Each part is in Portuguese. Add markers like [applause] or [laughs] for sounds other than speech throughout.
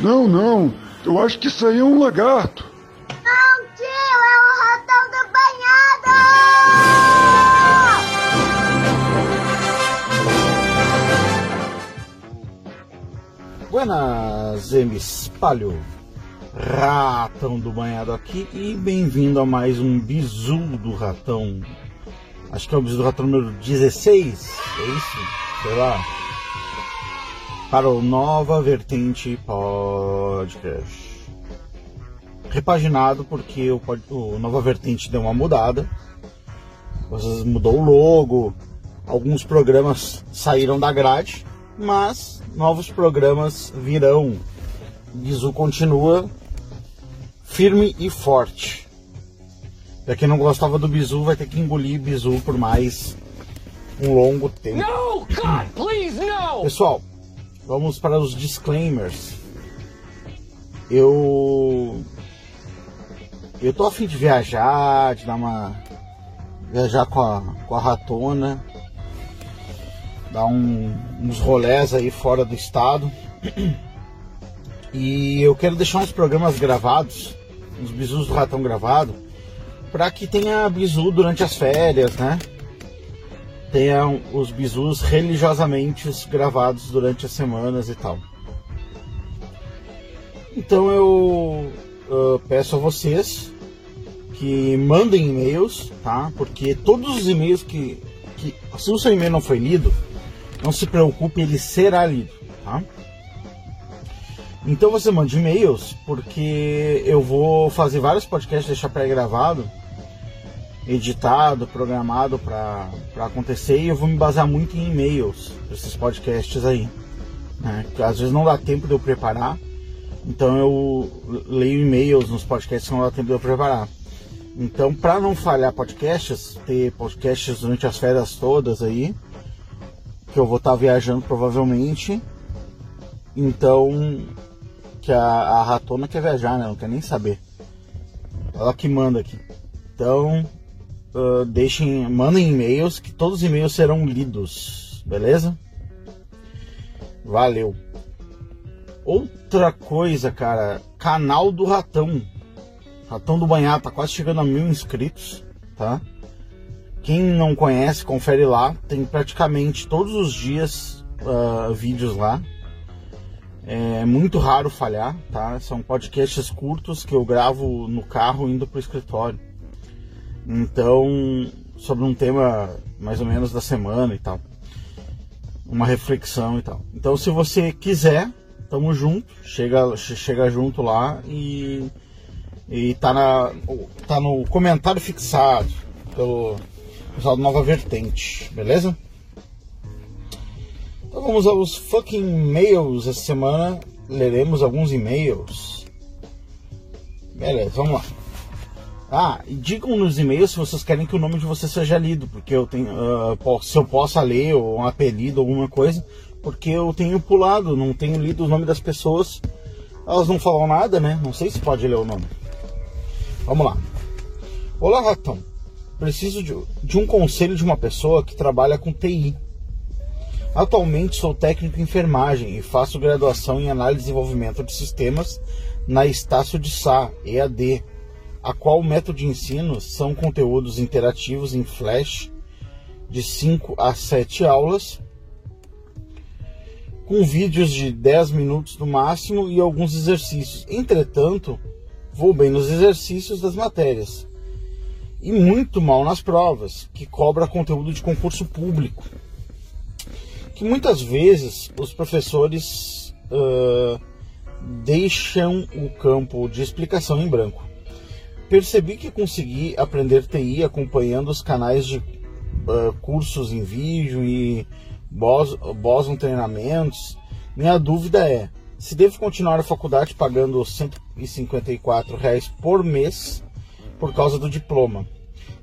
Não, não. Eu acho que isso aí é um lagarto. Não, tio, é o ratão do banhado! Buenas, Espalho. Ratão do Banhado aqui e bem-vindo a mais um Bizu do Ratão. Acho que é o Bizu do Ratão número 16, é isso? Sei lá. Para o Nova Vertente Podcast. Repaginado porque o, o Nova Vertente deu uma mudada. Vocês mudou o logo, alguns programas saíram da grade, mas novos programas virão. Bizu continua firme e forte. Pra quem não gostava do bizu, vai ter que engolir bizu por mais um longo tempo. No, God, please, no! Pessoal, vamos para os disclaimers. Eu. Eu tô afim de viajar, de dar uma. viajar com a, com a ratona, dar um, uns rolés aí fora do estado. E eu quero deixar uns programas gravados os bisus do ratão gravado, para que tenha bisu durante as férias, né? Tenha os bisus religiosamente gravados durante as semanas e tal. Então eu uh, peço a vocês que mandem e-mails, tá? Porque todos os e-mails que, que se o seu e-mail não foi lido, não se preocupe, ele será lido, tá? Então você manda e-mails, porque eu vou fazer vários podcasts, deixar pré-gravado, editado, programado para acontecer e eu vou me basear muito em e-mails esses podcasts aí. Né? Às vezes não dá tempo de eu preparar, então eu leio e-mails nos podcasts que não dá tempo de eu preparar. Então, para não falhar podcasts, ter podcasts durante as férias todas aí, que eu vou estar tá viajando provavelmente. Então, que a, a ratona quer viajar, né? Não quer nem saber. Ela que manda aqui. Então, uh, deixem, mandem e-mails que todos os e-mails serão lidos, beleza? Valeu. Outra coisa, cara, canal do Ratão. Ratão do Banhado tá quase chegando a mil inscritos, tá? Quem não conhece, confere lá. Tem praticamente todos os dias uh, vídeos lá. É muito raro falhar, tá? São podcasts curtos que eu gravo no carro indo pro escritório. Então, sobre um tema mais ou menos da semana e tal. Uma reflexão e tal. Então, se você quiser, tamo junto, chega, chega junto lá e, e tá, na, tá no comentário fixado pelo pessoal do Nova Vertente, beleza? Então vamos aos fucking mails essa semana. Leremos alguns e-mails. Beleza, vamos lá. Ah, e digam nos e-mails se vocês querem que o nome de você seja lido, porque eu tenho. Uh, se eu possa ler, ou um apelido, alguma coisa, porque eu tenho pulado, não tenho lido o nome das pessoas. Elas não falam nada, né? Não sei se pode ler o nome. Vamos lá. Olá, Ratão. Preciso de, de um conselho de uma pessoa que trabalha com TI Atualmente sou técnico em enfermagem e faço graduação em análise e desenvolvimento de sistemas na Estácio de Sá, EAD, a qual o método de ensino são conteúdos interativos em Flash de 5 a 7 aulas, com vídeos de 10 minutos no máximo e alguns exercícios. Entretanto, vou bem nos exercícios das matérias e muito mal nas provas, que cobra conteúdo de concurso público que muitas vezes os professores uh, deixam o campo de explicação em branco. Percebi que consegui aprender TI acompanhando os canais de uh, cursos em vídeo e Boson treinamentos. Minha dúvida é se devo continuar a faculdade pagando 154 reais por mês por causa do diploma.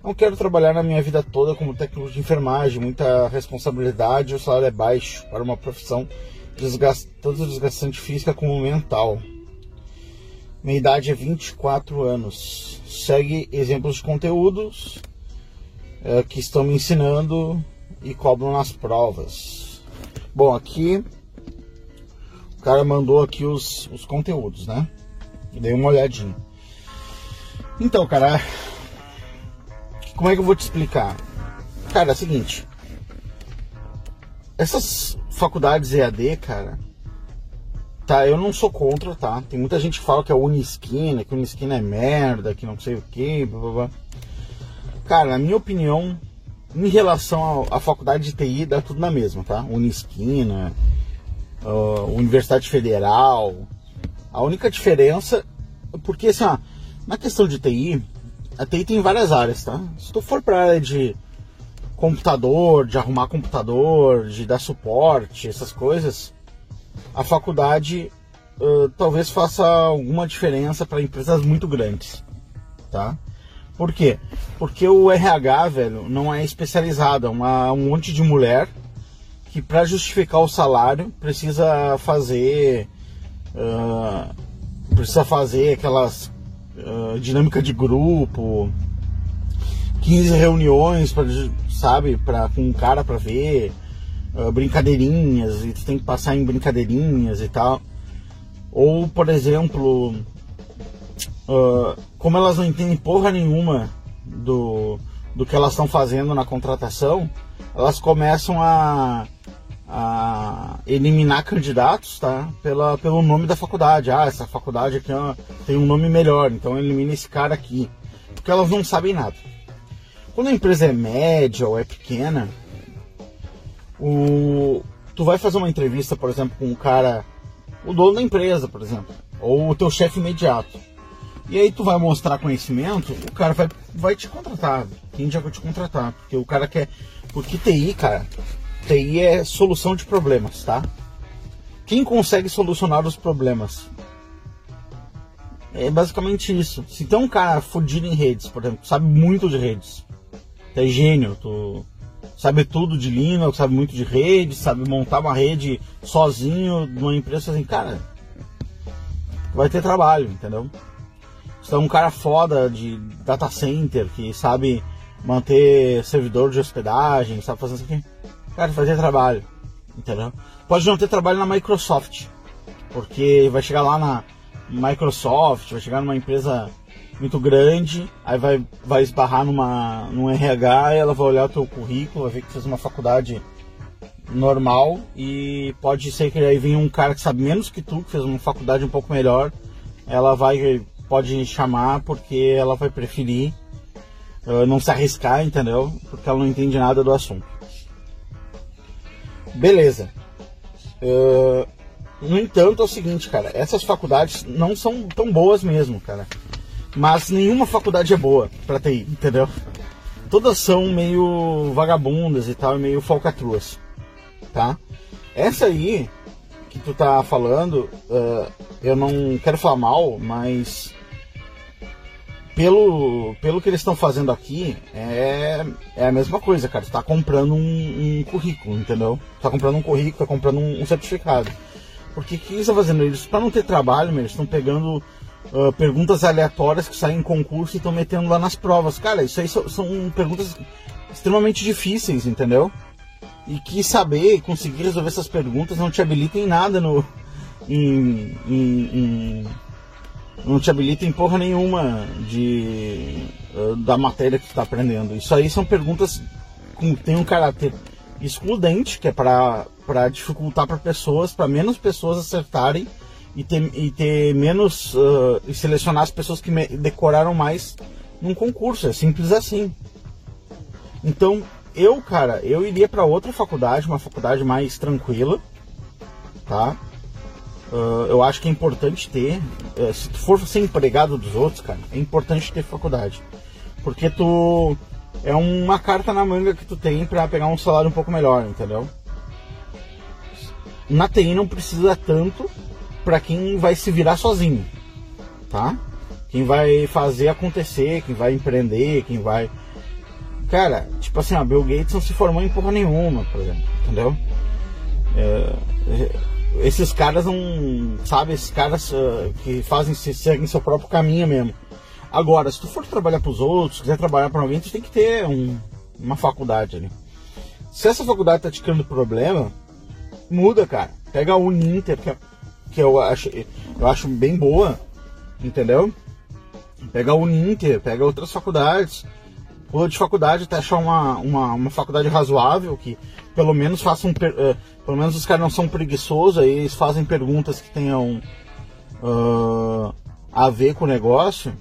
Não quero trabalhar na minha vida toda como técnico de enfermagem, muita responsabilidade, o salário é baixo para uma profissão desgast... tanto desgastante física como mental. Minha idade é 24 anos. Segue exemplos de conteúdos é, que estão me ensinando e cobram nas provas. Bom, aqui cara mandou aqui os, os conteúdos, né? E dei uma olhadinha. Então, cara, como é que eu vou te explicar? Cara, é o seguinte. Essas faculdades EAD, cara, tá, eu não sou contra, tá? Tem muita gente que fala que é Unisquina, que Unisquina é merda, que não sei o que, blá blá blá. Cara, na minha opinião, em relação à faculdade de TI, dá tudo na mesma, tá? Unisquina, uh, Universidade Federal. A única diferença, porque assim, ó, na questão de TI, a TI tem várias áreas, tá? Se tu for para área de computador, de arrumar computador, de dar suporte, essas coisas, a faculdade uh, talvez faça alguma diferença para empresas muito grandes, tá? Por quê? Porque o RH, velho, não é especializado, é uma, um monte de mulher que para justificar o salário precisa fazer uh, precisa fazer aquelas uh, dinâmica de grupo 15 reuniões para sabe para com um cara para ver uh, brincadeirinhas e tu tem que passar em brincadeirinhas e tal ou por exemplo uh, como elas não entendem porra nenhuma do, do que elas estão fazendo na contratação elas começam a a eliminar candidatos, tá? Pela, pelo nome da faculdade. Ah, essa faculdade aqui ó, tem um nome melhor, então elimina esse cara aqui. Porque elas não sabem nada. Quando a empresa é média ou é pequena, o, tu vai fazer uma entrevista, por exemplo, com um cara, o dono da empresa, por exemplo, ou o teu chefe imediato. E aí tu vai mostrar conhecimento, o cara vai, vai te contratar. Quem já vai te contratar? Porque o cara quer. Porque TI, cara, TI é solução de problemas, tá? Quem consegue solucionar os problemas? É basicamente isso. Se tem um cara fodido em redes, por exemplo, sabe muito de redes, é gênio, tu sabe tudo de Linux, sabe muito de redes, sabe montar uma rede sozinho numa empresa assim, cara, vai ter trabalho, entendeu? Se é um cara foda de data center que sabe manter servidor de hospedagem, sabe fazer isso aqui Cara, fazer trabalho, entendeu? Pode não ter trabalho na Microsoft, porque vai chegar lá na Microsoft, vai chegar numa empresa muito grande, aí vai, vai esbarrar numa, num RH, ela vai olhar o teu currículo, vai ver que fez uma faculdade normal e pode ser que aí venha um cara que sabe menos que tu, que fez uma faculdade um pouco melhor, ela vai pode chamar porque ela vai preferir uh, não se arriscar, entendeu? Porque ela não entende nada do assunto. Beleza. Uh, no entanto, é o seguinte, cara, essas faculdades não são tão boas mesmo, cara. Mas nenhuma faculdade é boa pra TI, entendeu? Todas são meio vagabundas e tal, meio falcatruas, tá? Essa aí que tu tá falando, uh, eu não quero falar mal, mas pelo, pelo que eles estão fazendo aqui, é, é a mesma coisa, cara. Você tá comprando um, um currículo, entendeu? Tá comprando um currículo, tá comprando um, um certificado. Porque o que eles estão fazendo? Eles, para não ter trabalho, eles estão pegando uh, perguntas aleatórias que saem em concurso e estão metendo lá nas provas. Cara, isso aí são, são perguntas extremamente difíceis, entendeu? E que saber conseguir resolver essas perguntas não te habilita em nada no, em, em, em não te habilita em porra nenhuma de, uh, da matéria que tu está aprendendo. Isso aí são perguntas que têm um caráter excludente, que é para dificultar para pessoas, para menos pessoas acertarem e ter, e ter menos. Uh, e selecionar as pessoas que decoraram mais num concurso. É simples assim. Então, eu, cara, eu iria para outra faculdade, uma faculdade mais tranquila, tá? Uh, eu acho que é importante ter, uh, se tu for ser empregado dos outros, cara, é importante ter faculdade. Porque tu é uma carta na manga que tu tem para pegar um salário um pouco melhor, entendeu? Na TI não precisa tanto para quem vai se virar sozinho, tá? Quem vai fazer acontecer, quem vai empreender, quem vai. Cara, tipo assim, a Bill Gates não se formou em porra nenhuma, por exemplo, entendeu? É, esses caras não. Sabe, esses caras uh, que fazem, seguem seu próprio caminho mesmo. Agora, se tu for trabalhar para os outros, quiser trabalhar para alguém, tu tem que ter um, uma faculdade ali. Se essa faculdade tá te criando problema, muda, cara. Pega a Uninter, que é que eu acho, eu acho bem boa, entendeu? Pega o Uninter, pega outras faculdades, pula de faculdade até achar uma, uma, uma faculdade razoável que pelo menos façam, uh, pelo menos os caras não são preguiçosos, aí eles fazem perguntas que tenham uh, a ver com o negócio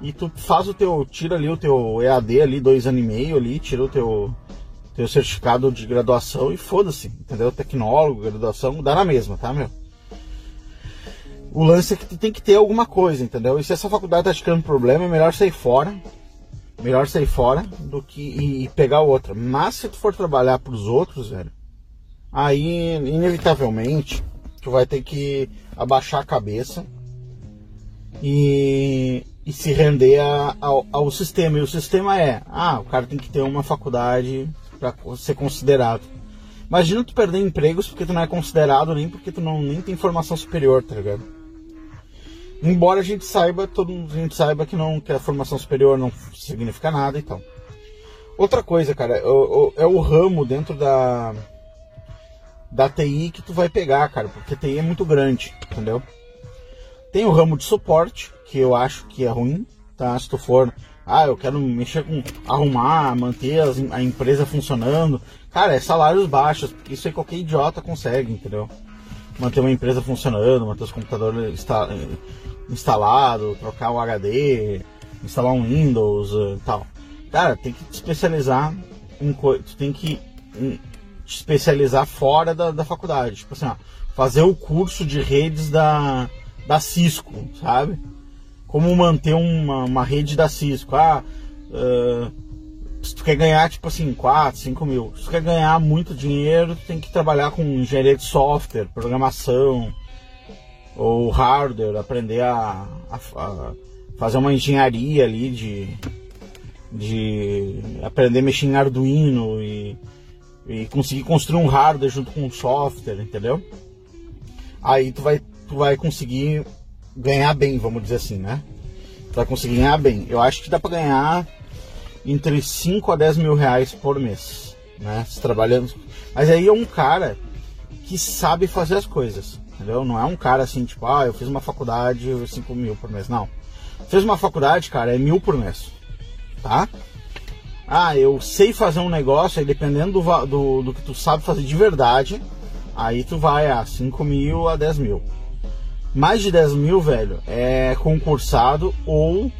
e tu faz o teu, tira ali o teu EAD ali, dois anos e meio ali, tira o teu, teu certificado de graduação e foda-se, entendeu? Tecnólogo, graduação, dá na mesma, tá, meu? O lance é que tu tem que ter alguma coisa, entendeu? E se essa faculdade tá te criando problema, é melhor sair fora. Melhor sair fora do que e, pegar outra. Mas se tu for trabalhar pros outros, velho, aí inevitavelmente tu vai ter que abaixar a cabeça e, e se render a, ao, ao, sistema. E o sistema é, ah, o cara tem que ter uma faculdade para ser considerado. Imagina tu perder empregos porque tu não é considerado nem porque tu não nem tem formação superior, tá ligado? Embora a gente saiba, todo mundo a gente saiba que não que a formação superior não significa nada e tal. Outra coisa, cara, é o, é o ramo dentro da da TI que tu vai pegar, cara, porque a TI é muito grande, entendeu? Tem o ramo de suporte, que eu acho que é ruim, tá? Se tu for, ah, eu quero mexer com arrumar, manter as, a empresa funcionando. Cara, é salários baixos, porque isso aí qualquer idiota consegue, entendeu? Manter uma empresa funcionando, manter os computadores insta, instalados, trocar o HD, instalar um Windows e tal. Cara, tem que te especializar em coisa. Tem que te especializar fora da, da faculdade. Tipo assim, ó, fazer o curso de redes da da Cisco, sabe? Como manter uma, uma rede da Cisco. Ah, uh, se tu quer ganhar, tipo assim, 4, 5 mil. Se tu quer ganhar muito dinheiro, tu tem que trabalhar com engenharia de software, programação, ou hardware, aprender a, a, a fazer uma engenharia ali de, de aprender a mexer em Arduino e, e conseguir construir um hardware junto com um software, entendeu? Aí tu vai tu vai conseguir ganhar bem, vamos dizer assim, né? Tu vai conseguir ganhar bem. Eu acho que dá para ganhar entre 5 a 10 mil reais por mês, né? Se trabalhando. Mas aí é um cara que sabe fazer as coisas, entendeu? Não é um cara assim, tipo, ah, eu fiz uma faculdade, 5 mil por mês. Não. Fez uma faculdade, cara, é mil por mês, tá? Ah, eu sei fazer um negócio, aí dependendo do, do, do que tu sabe fazer de verdade, aí tu vai a 5 mil a 10 mil mais de 10 mil, velho, é concursado ou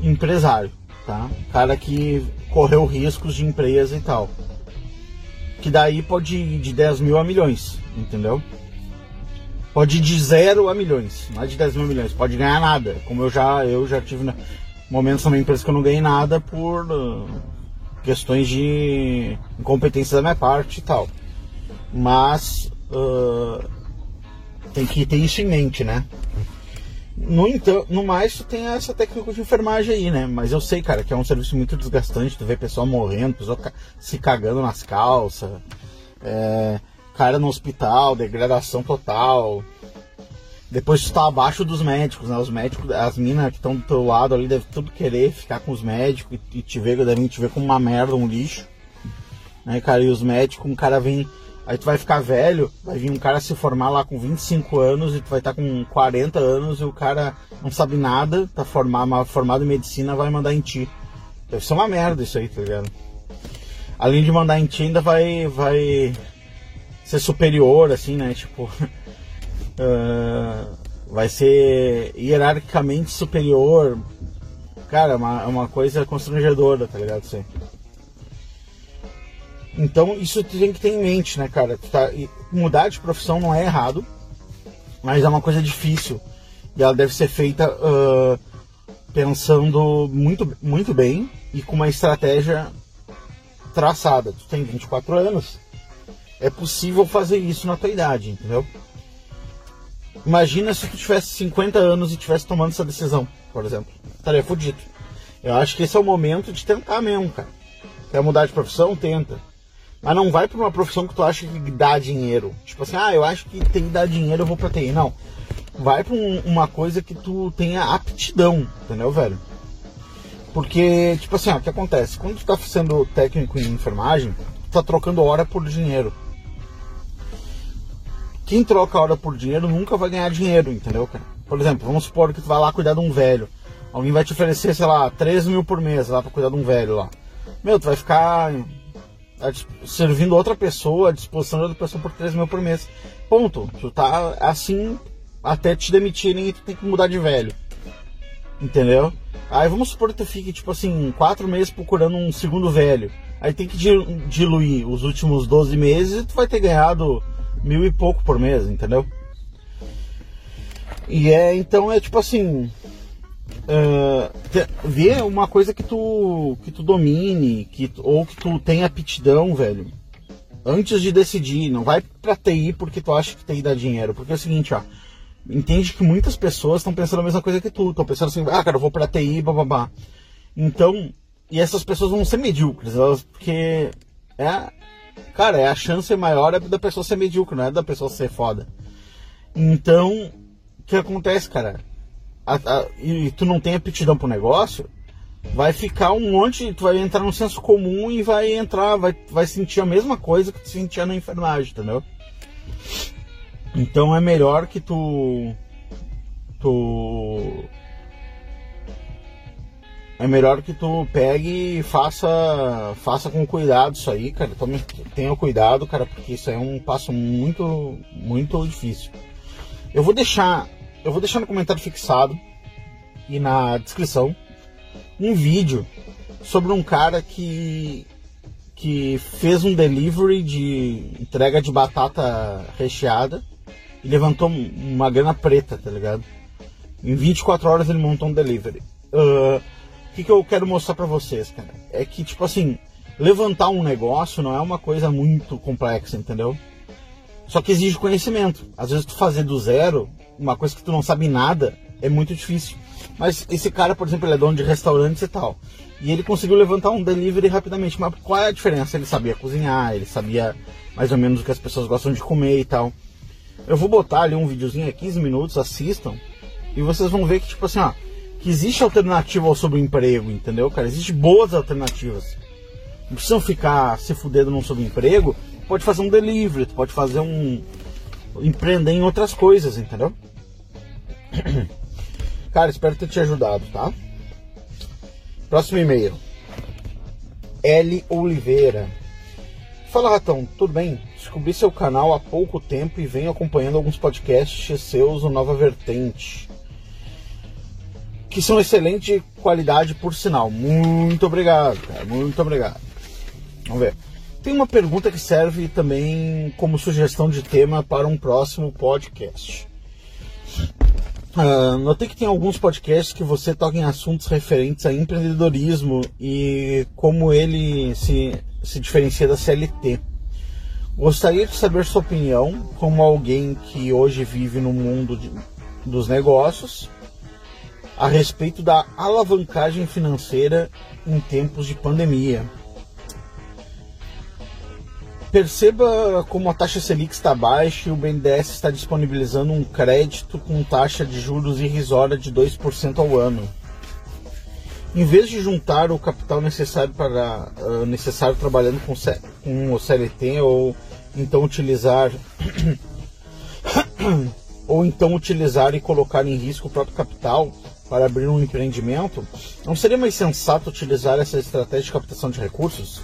empresário, tá? Cara que correu riscos de empresa e tal. Que daí pode ir de 10 mil a milhões, entendeu? Pode ir de zero a milhões, mais de 10 mil milhões. Pode ganhar nada, como eu já, eu já tive na, momentos numa empresa que eu não ganhei nada por uh, questões de incompetência da minha parte e tal. Mas uh, tem que ter isso em mente, né? No entanto, no mais, tu tem essa técnica de enfermagem aí, né? Mas eu sei, cara, que é um serviço muito desgastante. Tu vê pessoal morrendo, pessoal se cagando nas calças, é, cara no hospital, degradação total. Depois tu tá abaixo dos médicos, né? Os médicos, as minas que estão do teu lado ali devem tudo querer ficar com os médicos e te ver, devem te ver como uma merda, um lixo. Né, cara? E os médicos, um cara vem Aí tu vai ficar velho, vai vir um cara se formar lá com 25 anos e tu vai estar tá com 40 anos e o cara não sabe nada, tá formado, formado em medicina, vai mandar em ti. Deve ser uma merda isso aí, tá ligado? Além de mandar em ti, ainda vai, vai ser superior, assim, né? Tipo, uh, [laughs] vai ser hierarquicamente superior. Cara, é uma, é uma coisa constrangedora, tá ligado? Isso. Então isso tu tem que ter em mente, né, cara? Tá, mudar de profissão não é errado, mas é uma coisa difícil. E ela deve ser feita uh, pensando muito, muito bem e com uma estratégia traçada. Tu tem 24 anos, é possível fazer isso na tua idade, entendeu? Imagina se tu tivesse 50 anos e tivesse tomando essa decisão, por exemplo. Estaria fodido. Eu acho que esse é o momento de tentar mesmo, cara. Quer mudar de profissão? Tenta. Mas não vai para uma profissão que tu acha que dá dinheiro. Tipo assim, ah, eu acho que tem que dar dinheiro, eu vou pra TI. Não. Vai pra um, uma coisa que tu tenha aptidão, entendeu, velho? Porque, tipo assim, ó, o que acontece? Quando tu tá sendo técnico em enfermagem, tu tá trocando hora por dinheiro. Quem troca hora por dinheiro nunca vai ganhar dinheiro, entendeu, cara? Por exemplo, vamos supor que tu vai lá cuidar de um velho. Alguém vai te oferecer, sei lá, 3 mil por mês lá pra cuidar de um velho lá. Meu, tu vai ficar servindo outra pessoa, à disposição de outra pessoa por 3 mil por mês. Ponto. Tu tá assim até te demitirem e tu tem que mudar de velho. Entendeu? Aí vamos supor que tu fique, tipo assim, 4 meses procurando um segundo velho. Aí tem que diluir os últimos 12 meses e tu vai ter ganhado mil e pouco por mês, entendeu? E é, então é tipo assim, uh, ver uma coisa que tu que tu domine, que ou que tu tenha aptidão, velho. Antes de decidir, não vai pra TI porque tu acha que TI dá dinheiro, porque é o seguinte, ó, entende que muitas pessoas estão pensando a mesma coisa que tu, estão pensando assim, ah, cara, eu vou pra TI, babá. Então, e essas pessoas vão ser medíocres, elas, porque é, cara, é a chance maior é da pessoa ser medíocre, não é da pessoa ser foda. Então, o que acontece, cara? A, a, e tu não tem aptidão pro negócio, vai ficar um monte, tu vai entrar no senso comum e vai entrar, vai, vai sentir a mesma coisa que tu sentia na enfermagem, entendeu? Então é melhor que tu. Tu. É melhor que tu pegue e faça, faça com cuidado isso aí, cara. Tome, tenha cuidado, cara, porque isso aí é um passo muito, muito difícil. Eu vou deixar, eu vou deixar no comentário fixado e na descrição um vídeo sobre um cara que que fez um delivery de entrega de batata recheada e levantou uma grana preta, tá ligado? Em 24 horas ele montou um delivery. Uh, o que, que eu quero mostrar para vocês, cara? É que, tipo assim, levantar um negócio não é uma coisa muito complexa, entendeu? Só que exige conhecimento. Às vezes tu fazer do zero, uma coisa que tu não sabe nada, é muito difícil. Mas esse cara, por exemplo, ele é dono de restaurantes e tal. E ele conseguiu levantar um delivery rapidamente. Mas qual é a diferença? Ele sabia cozinhar, ele sabia mais ou menos o que as pessoas gostam de comer e tal. Eu vou botar ali um videozinho a 15 minutos, assistam, e vocês vão ver que, tipo assim, ó, que existe alternativa ao subemprego, entendeu, cara? Existem boas alternativas. Não precisam ficar se fudendo num subemprego, pode fazer um delivery, pode fazer um. empreender em outras coisas, entendeu? [clears throat] Cara, espero ter te ajudado, tá? Próximo e-mail. L. Oliveira. Fala Ratão, tudo bem? Descobri seu canal há pouco tempo e venho acompanhando alguns podcasts seus no Nova Vertente. Que são excelente qualidade, por sinal. Muito obrigado, cara. Muito obrigado. Vamos ver. Tem uma pergunta que serve também como sugestão de tema para um próximo podcast. Uh, notei que tem alguns podcasts que você toca em assuntos referentes a empreendedorismo e como ele se se diferencia da CLT. Gostaria de saber sua opinião, como alguém que hoje vive no mundo de, dos negócios, a respeito da alavancagem financeira em tempos de pandemia. Perceba como a taxa Selic está baixa e o BNDES está disponibilizando um crédito com taxa de juros irrisória de 2% ao ano em vez de juntar o capital necessário para uh, necessário trabalhando com, com o CLT ou então utilizar [coughs] ou então utilizar e colocar em risco o próprio capital para abrir um empreendimento, não seria mais sensato utilizar essa estratégia de captação de recursos?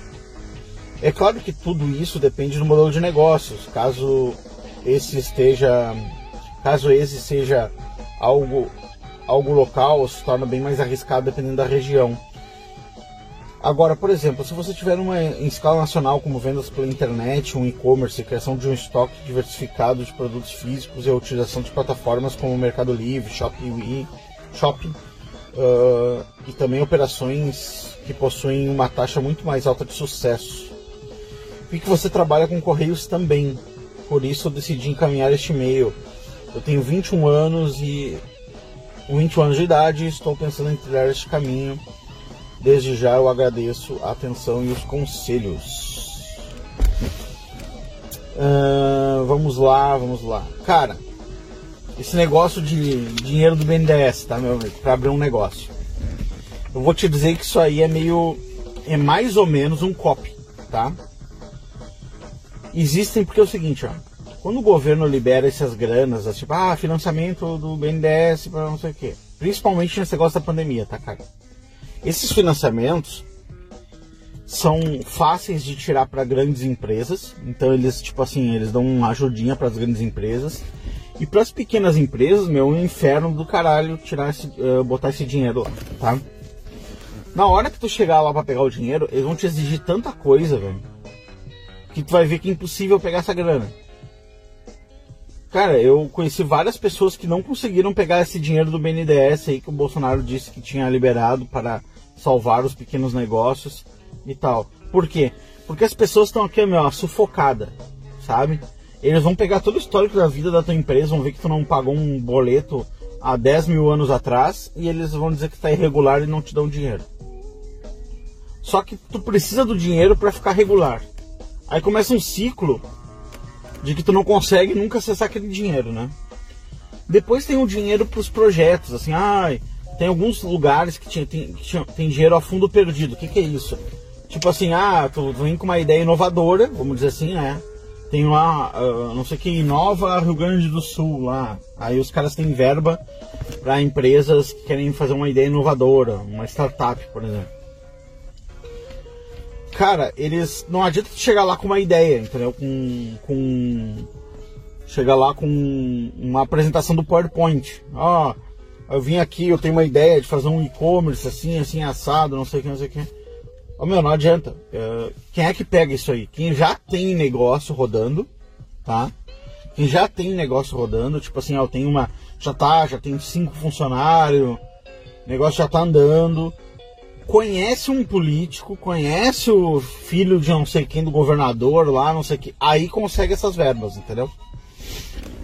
É claro que tudo isso depende do modelo de negócios. Caso esse esteja, caso esse seja algo algo local se torna bem mais arriscado dependendo da região. Agora, por exemplo, se você tiver uma em escala nacional, como vendas pela internet, um e-commerce, criação de um estoque diversificado de produtos físicos e a utilização de plataformas como Mercado Livre, Shopping, Shopping uh, e também operações que possuem uma taxa muito mais alta de sucesso. Vi que você trabalha com correios também, por isso eu decidi encaminhar este e-mail. Eu tenho 21 anos e 21 anos de idade estou pensando em trilhar este caminho. Desde já eu agradeço a atenção e os conselhos. Uh, vamos lá, vamos lá. Cara, esse negócio de dinheiro do BNDES, tá, meu amigo? Para abrir um negócio. Eu vou te dizer que isso aí é meio. É mais ou menos um copy, tá? Existem porque é o seguinte, ó. quando o governo libera essas granas, tipo, ah, financiamento do BNDES para não sei o quê, principalmente nesse negócio da pandemia, tá, cara? Esses financiamentos são fáceis de tirar para grandes empresas, então eles, tipo assim, eles dão uma ajudinha para as grandes empresas. E para as pequenas empresas, meu, é um inferno do caralho tirar esse, uh, botar esse dinheiro lá, tá? Na hora que tu chegar lá para pegar o dinheiro, eles vão te exigir tanta coisa, velho, que tu vai ver que é impossível pegar essa grana. Cara, eu conheci várias pessoas que não conseguiram pegar esse dinheiro do BNDES aí que o Bolsonaro disse que tinha liberado para salvar os pequenos negócios e tal. Por quê? Porque as pessoas estão aqui, meu, sufocada, sabe? Eles vão pegar todo o histórico da vida da tua empresa, vão ver que tu não pagou um boleto há 10 mil anos atrás e eles vão dizer que está irregular e não te dão dinheiro. Só que tu precisa do dinheiro para ficar regular. Aí começa um ciclo de que tu não consegue nunca acessar aquele dinheiro, né? Depois tem o dinheiro para os projetos, assim, ai, ah, tem alguns lugares que, tinha, tem, que tinha, tem dinheiro a fundo perdido. O que, que é isso? Tipo assim, ah, tu vem com uma ideia inovadora, vamos dizer assim, né? Tem lá, uh, não sei o que, Inova Rio Grande do Sul lá. Aí os caras têm verba para empresas que querem fazer uma ideia inovadora, uma startup, por exemplo cara, eles. Não adianta chegar lá com uma ideia, entendeu? Com. com chegar lá com uma apresentação do PowerPoint. Ó, oh, eu vim aqui, eu tenho uma ideia de fazer um e-commerce assim, assim, assado, não sei o que, não sei o que. Ô meu, não adianta. Uh, quem é que pega isso aí? Quem já tem negócio rodando, tá? Quem já tem negócio rodando, tipo assim, ó, tenho uma. Já tá, já tem cinco funcionários, negócio já tá andando conhece um político, conhece o filho de não sei quem do governador lá, não sei que, aí consegue essas verbas, entendeu?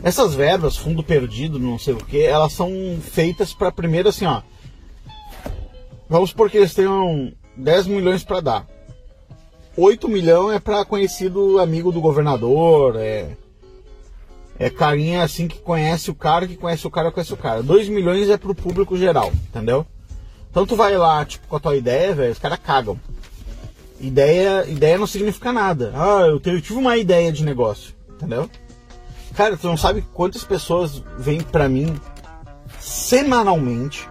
Essas verbas, fundo perdido, não sei o que, elas são feitas para primeiro assim, ó. Vamos supor que eles tenham 10 milhões para dar. 8 milhões é para conhecido amigo do governador, é é carinha assim que conhece o cara, que conhece o cara, conhece o cara. 2 milhões é pro público geral, entendeu? Então tu vai lá, tipo, com a tua ideia, velho, os caras cagam. Ideia, ideia não significa nada. Ah, eu, eu tive uma ideia de negócio, entendeu? Cara, tu não sabe quantas pessoas vêm pra mim semanalmente,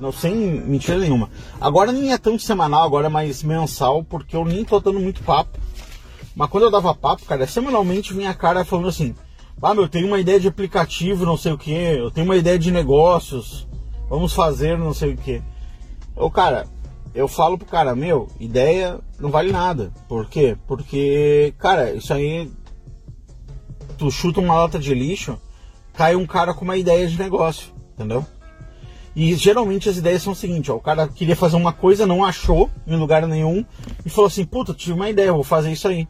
não sem mentira nenhuma. Agora nem é tão semanal, agora é mais mensal, porque eu nem tô dando muito papo. Mas quando eu dava papo, cara, semanalmente vinha a cara falando assim: Ah, meu, eu tenho uma ideia de aplicativo, não sei o que, eu tenho uma ideia de negócios, vamos fazer não sei o que. Ô, cara, eu falo pro cara, meu, ideia não vale nada. Por quê? Porque, cara, isso aí. Tu chuta uma lata de lixo, cai um cara com uma ideia de negócio, entendeu? E geralmente as ideias são o seguinte, ó, o cara queria fazer uma coisa, não achou em lugar nenhum e falou assim, puta, tive uma ideia, vou fazer isso aí.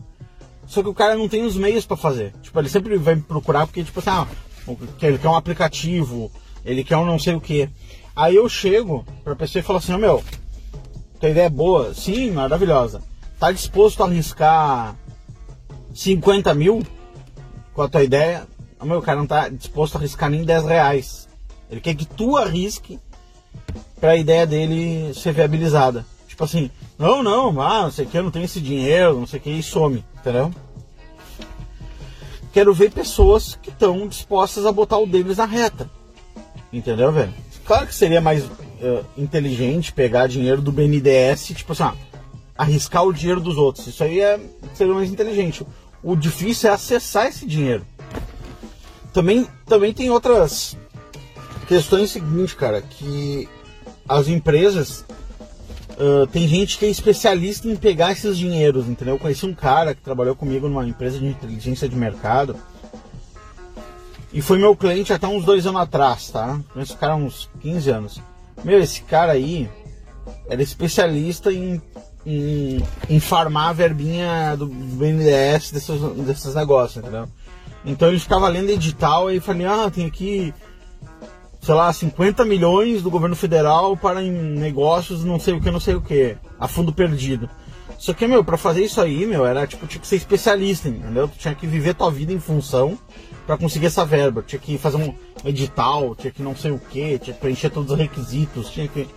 Só que o cara não tem os meios para fazer. Tipo, ele sempre vai me procurar porque, tipo assim, ah, ele quer um aplicativo, ele quer um não sei o que. Aí eu chego pra pessoa e falo assim, oh, meu, tua ideia é boa? Sim, maravilhosa. Tá disposto a arriscar 50 mil com a tua ideia? O meu cara não tá disposto a arriscar nem 10 reais. Ele quer que tu arrisque pra ideia dele ser viabilizada. Tipo assim, não, não, ah, não sei o que, eu não tenho esse dinheiro, não sei o que, e some, entendeu? Quero ver pessoas que estão dispostas a botar o deles na reta. Entendeu, velho? Claro que seria mais uh, inteligente pegar dinheiro do BNDES, tipo assim, ah, arriscar o dinheiro dos outros. Isso aí é, seria mais inteligente. O difícil é acessar esse dinheiro. Também, também tem outras questões seguintes, cara, que as empresas uh, tem gente que é especialista em pegar esses dinheiros, entendeu? Eu conheci um cara que trabalhou comigo numa empresa de inteligência de mercado e foi meu cliente até uns dois anos atrás, tá? Esse cara uns 15 anos. Meu, esse cara aí era especialista em, em, em farmar a verbinha do BNDES desses, desses negócios, entendeu? Então ele ficava lendo edital e falei, ah, tem aqui, sei lá, 50 milhões do governo federal para negócios não sei o que, não sei o que, a fundo perdido. Só que, meu, pra fazer isso aí, meu, era tipo, tinha que ser especialista, entendeu? Tu tinha que viver tua vida em função para conseguir essa verba. Tinha que fazer um edital, tinha que não sei o que, tinha que preencher todos os requisitos, tinha que.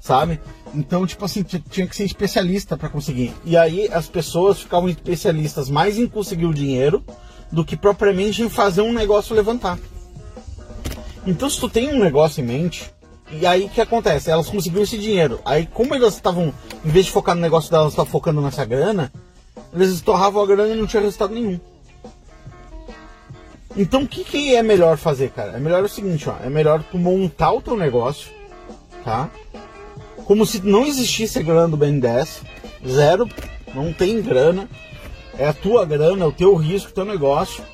Sabe? Então, tipo assim, tinha que ser especialista para conseguir. E aí as pessoas ficavam especialistas mais em conseguir o dinheiro do que propriamente em fazer um negócio levantar. Então, se tu tem um negócio em mente, e aí o que acontece? Elas conseguiram esse dinheiro. Aí, como elas estavam, em vez de focar no negócio delas, estavam focando nessa grana, eles estorravam a grana e não tinha resultado nenhum. Então, o que, que é melhor fazer, cara? É melhor o seguinte, ó. É melhor tu montar o teu negócio, tá? Como se não existisse a grana do BN10. Zero. Não tem grana. É a tua grana, é o teu risco, o teu negócio.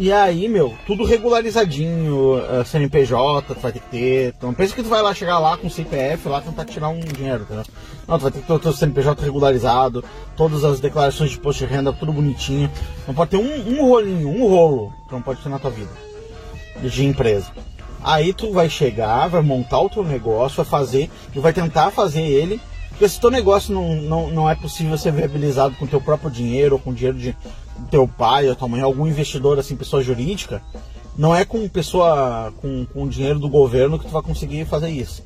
E aí, meu, tudo regularizadinho, uh, CNPJ, tu vai ter que ter. Então, pensa que tu vai lá chegar lá com CPF lá tentar tirar um dinheiro, entendeu? Não, tu vai ter que ter o teu CNPJ regularizado, todas as declarações de imposto de renda, tudo bonitinho. Não pode ter um, um rolinho, um rolo, que não pode ter na tua vida. De empresa. Aí tu vai chegar, vai montar o teu negócio, vai fazer, e vai tentar fazer ele porque se teu negócio não, não, não é possível ser viabilizado com teu próprio dinheiro ou com dinheiro de teu pai ou tua mãe, algum investidor, assim, pessoa jurídica, não é com pessoa com, com dinheiro do governo que tu vai conseguir fazer isso.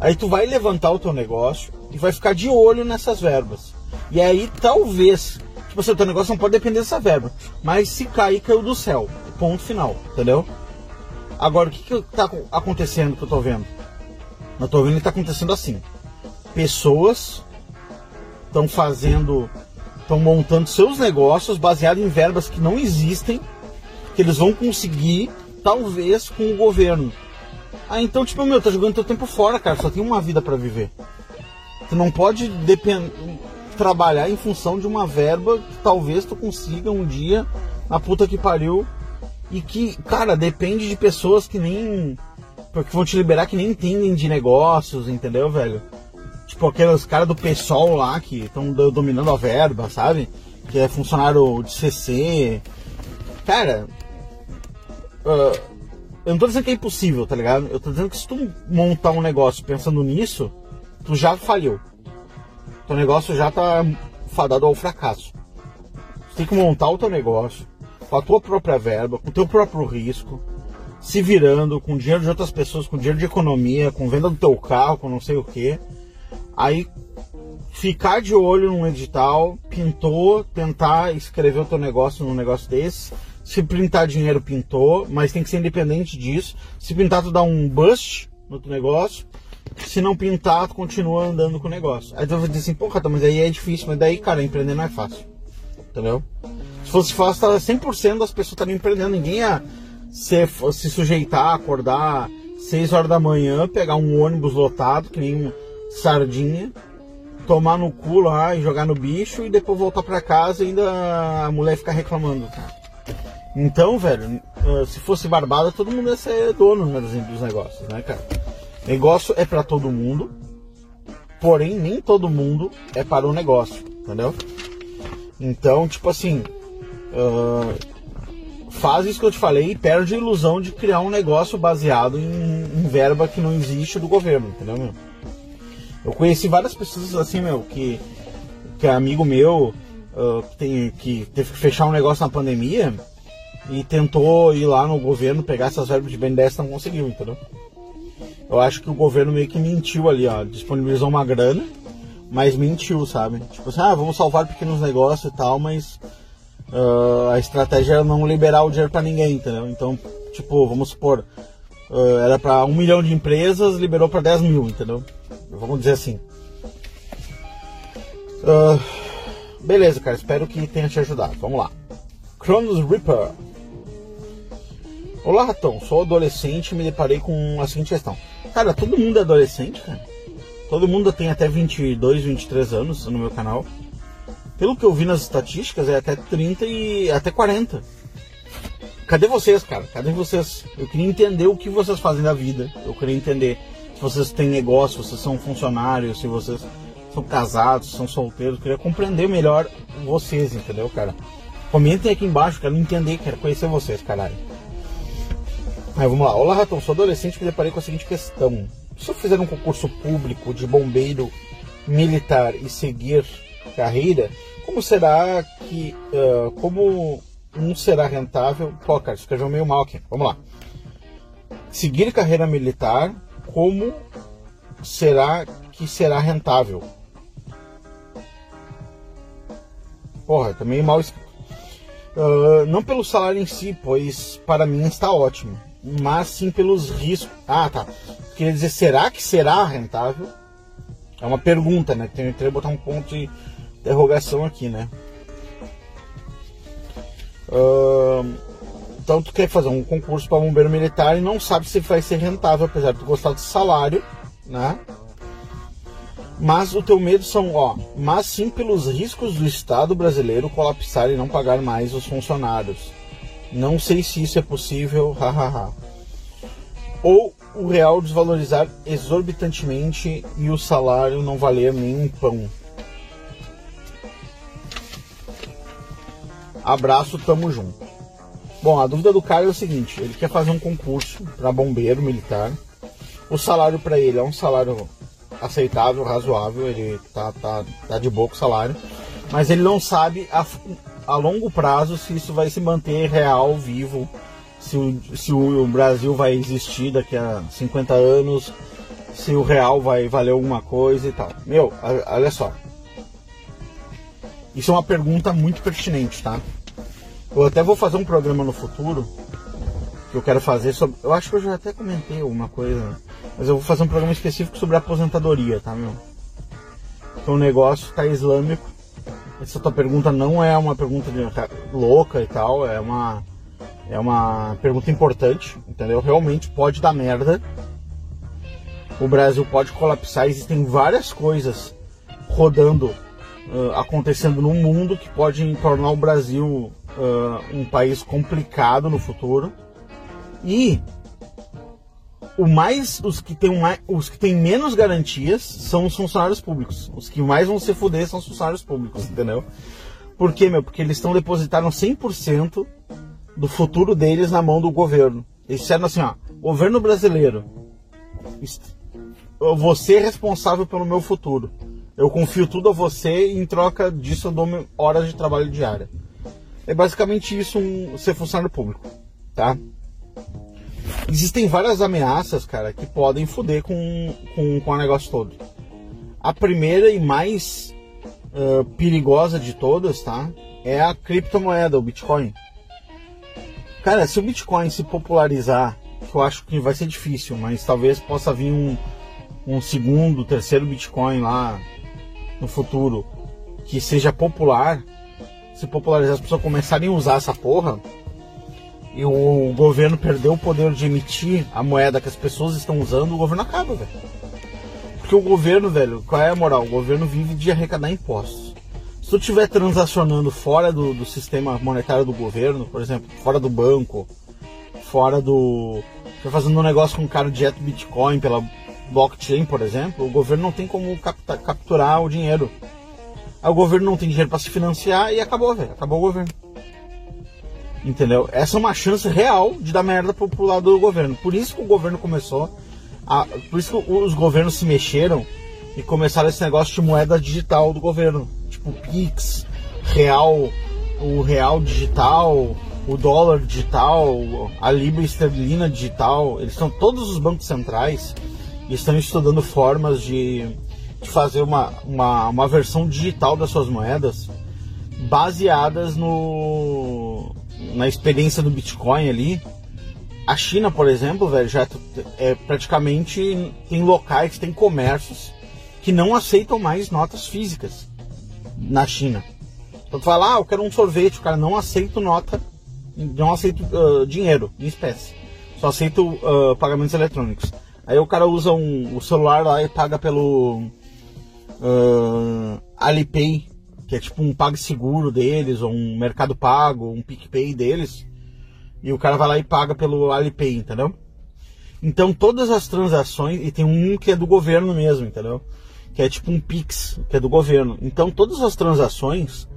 Aí tu vai levantar o teu negócio e vai ficar de olho nessas verbas. E aí talvez, tipo assim, o teu negócio não pode depender dessa verba, mas se cair, caiu do céu. Ponto final, entendeu? Agora, o que que tá acontecendo que eu tô vendo? Eu tô vendo que tá acontecendo assim pessoas estão fazendo, estão montando seus negócios baseado em verbas que não existem, que eles vão conseguir, talvez, com o governo. Ah, então, tipo, meu, tá jogando teu tempo fora, cara, só tem uma vida para viver. Tu não pode depend... trabalhar em função de uma verba que talvez tu consiga um dia na puta que pariu e que, cara, depende de pessoas que nem. que vão te liberar que nem entendem de negócios, entendeu, velho? Tipo aqueles caras do PSOL lá que estão dominando a verba, sabe? Que é funcionário de CC. Cara, uh, eu não tô dizendo que é impossível, tá ligado? Eu tô dizendo que se tu montar um negócio pensando nisso, tu já falhou. Teu negócio já tá fadado ao fracasso. Você tem que montar o teu negócio com a tua própria verba, com o teu próprio risco, se virando, com dinheiro de outras pessoas, com dinheiro de economia, com venda do teu carro, com não sei o que. Aí ficar de olho num edital, pintou, tentar escrever o teu negócio num negócio desse. Se pintar dinheiro, pintou, mas tem que ser independente disso. Se pintar, tu dá um bust no teu negócio. Se não pintar, tu continua andando com o negócio. Aí tu vai dizer assim, porra, mas aí é difícil, mas daí, cara, empreender não é fácil. Entendeu? Se fosse fácil, 100% das pessoas estariam empreendendo. Ninguém ia se, se sujeitar, acordar 6 horas da manhã, pegar um ônibus lotado, que nem sardinha, tomar no cu lá e jogar no bicho e depois voltar para casa e ainda a mulher ficar reclamando, Então, velho, ah, se fosse barbada, todo mundo ia ser dono né, dos negócios, né, cara? Negócio é para todo mundo, porém nem todo mundo é para o negócio, entendeu? Então, tipo assim, uh, faz isso que eu te falei e perde a ilusão de criar um negócio baseado em, em verba que não existe do governo, entendeu, meu? Eu conheci várias pessoas assim, meu, que, que é amigo meu, uh, que, tem, que teve que fechar um negócio na pandemia e tentou ir lá no governo pegar essas verbas de BNDES não conseguiu, entendeu? Eu acho que o governo meio que mentiu ali, ó, disponibilizou uma grana, mas mentiu, sabe? Tipo assim, ah, vamos salvar pequenos negócios e tal, mas uh, a estratégia é não liberar o dinheiro para ninguém, entendeu? Então, tipo, vamos supor, era para um milhão de empresas, liberou para 10 mil, entendeu? Vamos dizer assim. Uh, beleza, cara. Espero que tenha te ajudado. Vamos lá. Cronos Reaper. Olá, Ratão. Sou adolescente e me deparei com a seguinte questão. Cara, todo mundo é adolescente, cara. Todo mundo tem até 22, 23 anos no meu canal. Pelo que eu vi nas estatísticas, é até 30 e até 40. Cadê vocês, cara? Cadê vocês? Eu queria entender o que vocês fazem da vida. Eu queria entender se vocês têm negócio, se vocês são funcionários, se vocês são casados, são solteiros. Eu queria compreender melhor vocês, entendeu, cara? Comentem aqui embaixo, quero entender, quero conhecer vocês, caralho. Aí vamos lá. Olá, Ratão, sou adolescente e me deparei com a seguinte questão. Se eu fizer um concurso público de bombeiro militar e seguir carreira, como será que. Uh, como um será rentável? Pô, cara, escreveu meio mal aqui. Vamos lá. Seguir carreira militar como será que será rentável? Porra, tá meio mal escrito. Uh, não pelo salário em si, pois para mim está ótimo, mas sim pelos riscos. Ah, tá. Queria dizer, será que será rentável? É uma pergunta, né? Tem que botar um ponto de interrogação aqui, né? Então tu quer fazer um concurso para bombeiro militar e não sabe se vai ser rentável, apesar de tu gostar do salário, né? Mas o teu medo são, ó, mas sim pelos riscos do Estado brasileiro colapsar e não pagar mais os funcionários. Não sei se isso é possível, [laughs] hahaha. Ou o real desvalorizar exorbitantemente e o salário não valer nem um pão. Abraço, tamo junto. Bom, a dúvida do cara é o seguinte: ele quer fazer um concurso para bombeiro militar. O salário para ele é um salário aceitável, razoável, ele tá, tá, tá de boa com o salário, mas ele não sabe a, a longo prazo se isso vai se manter real, vivo, se se o Brasil vai existir daqui a 50 anos, se o real vai valer alguma coisa e tal. Meu, olha só. Isso é uma pergunta muito pertinente, tá? Eu até vou fazer um programa no futuro que eu quero fazer sobre. Eu acho que eu já até comentei alguma coisa mas eu vou fazer um programa específico sobre aposentadoria, tá, meu? Então o negócio tá islâmico. Essa tua pergunta não é uma pergunta de, louca e tal, é uma é uma pergunta importante, entendeu? Realmente pode dar merda. O Brasil pode colapsar, existem várias coisas rodando, uh, acontecendo no mundo que podem tornar o Brasil uh, um país complicado no futuro. E o mais os que têm mais, os que têm menos garantias são os funcionários públicos. Os que mais vão se fuder são os funcionários públicos, entendeu? Por quê, meu? Porque eles estão depositaram 100% do futuro deles na mão do governo. Eles disseram assim, ó, governo brasileiro, você é responsável pelo meu futuro. Eu confio tudo a você e em troca disso eu dou horas de trabalho diária. É basicamente isso um, ser funcionário público, tá? Existem várias ameaças, cara, que podem foder com, com, com o negócio todo. A primeira e mais uh, perigosa de todas, tá? É a criptomoeda, o Bitcoin. Cara, se o Bitcoin se popularizar, que eu acho que vai ser difícil, mas talvez possa vir um, um segundo, terceiro Bitcoin lá no futuro que seja popular, se popularizar, as pessoas começarem a usar essa porra, e o governo perdeu o poder de emitir a moeda que as pessoas estão usando, o governo acaba, velho. Porque o governo, velho, qual é a moral? O governo vive de arrecadar impostos. Se tu estiver transacionando fora do, do sistema monetário do governo, por exemplo, fora do banco, fora do. Estiver fazendo um negócio com um cara direto Bitcoin pela blockchain, por exemplo, o governo não tem como captar, capturar o dinheiro. O governo não tem dinheiro para se financiar e acabou, velho. Acabou o governo. Entendeu? Essa é uma chance real de dar merda pro, pro lado do governo. Por isso que o governo começou. A, por isso que os governos se mexeram e começaram esse negócio de moeda digital do governo. Tipo Pix, real, o real digital, o dólar digital, a libra esterlina digital. Eles estão todos os bancos centrais e estão estudando formas de, de fazer uma, uma, uma versão digital das suas moedas baseadas no na experiência do Bitcoin ali, a China, por exemplo, velho, já é praticamente tem locais, tem comércios que não aceitam mais notas físicas na China. Então tu fala, ah, eu quero um sorvete, o cara não aceita nota, não aceita uh, dinheiro em espécie, só aceita uh, pagamentos eletrônicos. Aí o cara usa um, o celular lá e paga pelo uh, Alipay que é tipo um PagSeguro deles, ou um Mercado Pago, um PicPay deles, e o cara vai lá e paga pelo Alipay, entendeu? Então todas as transações, e tem um que é do governo mesmo, entendeu? Que é tipo um Pix, que é do governo. Então todas as transações,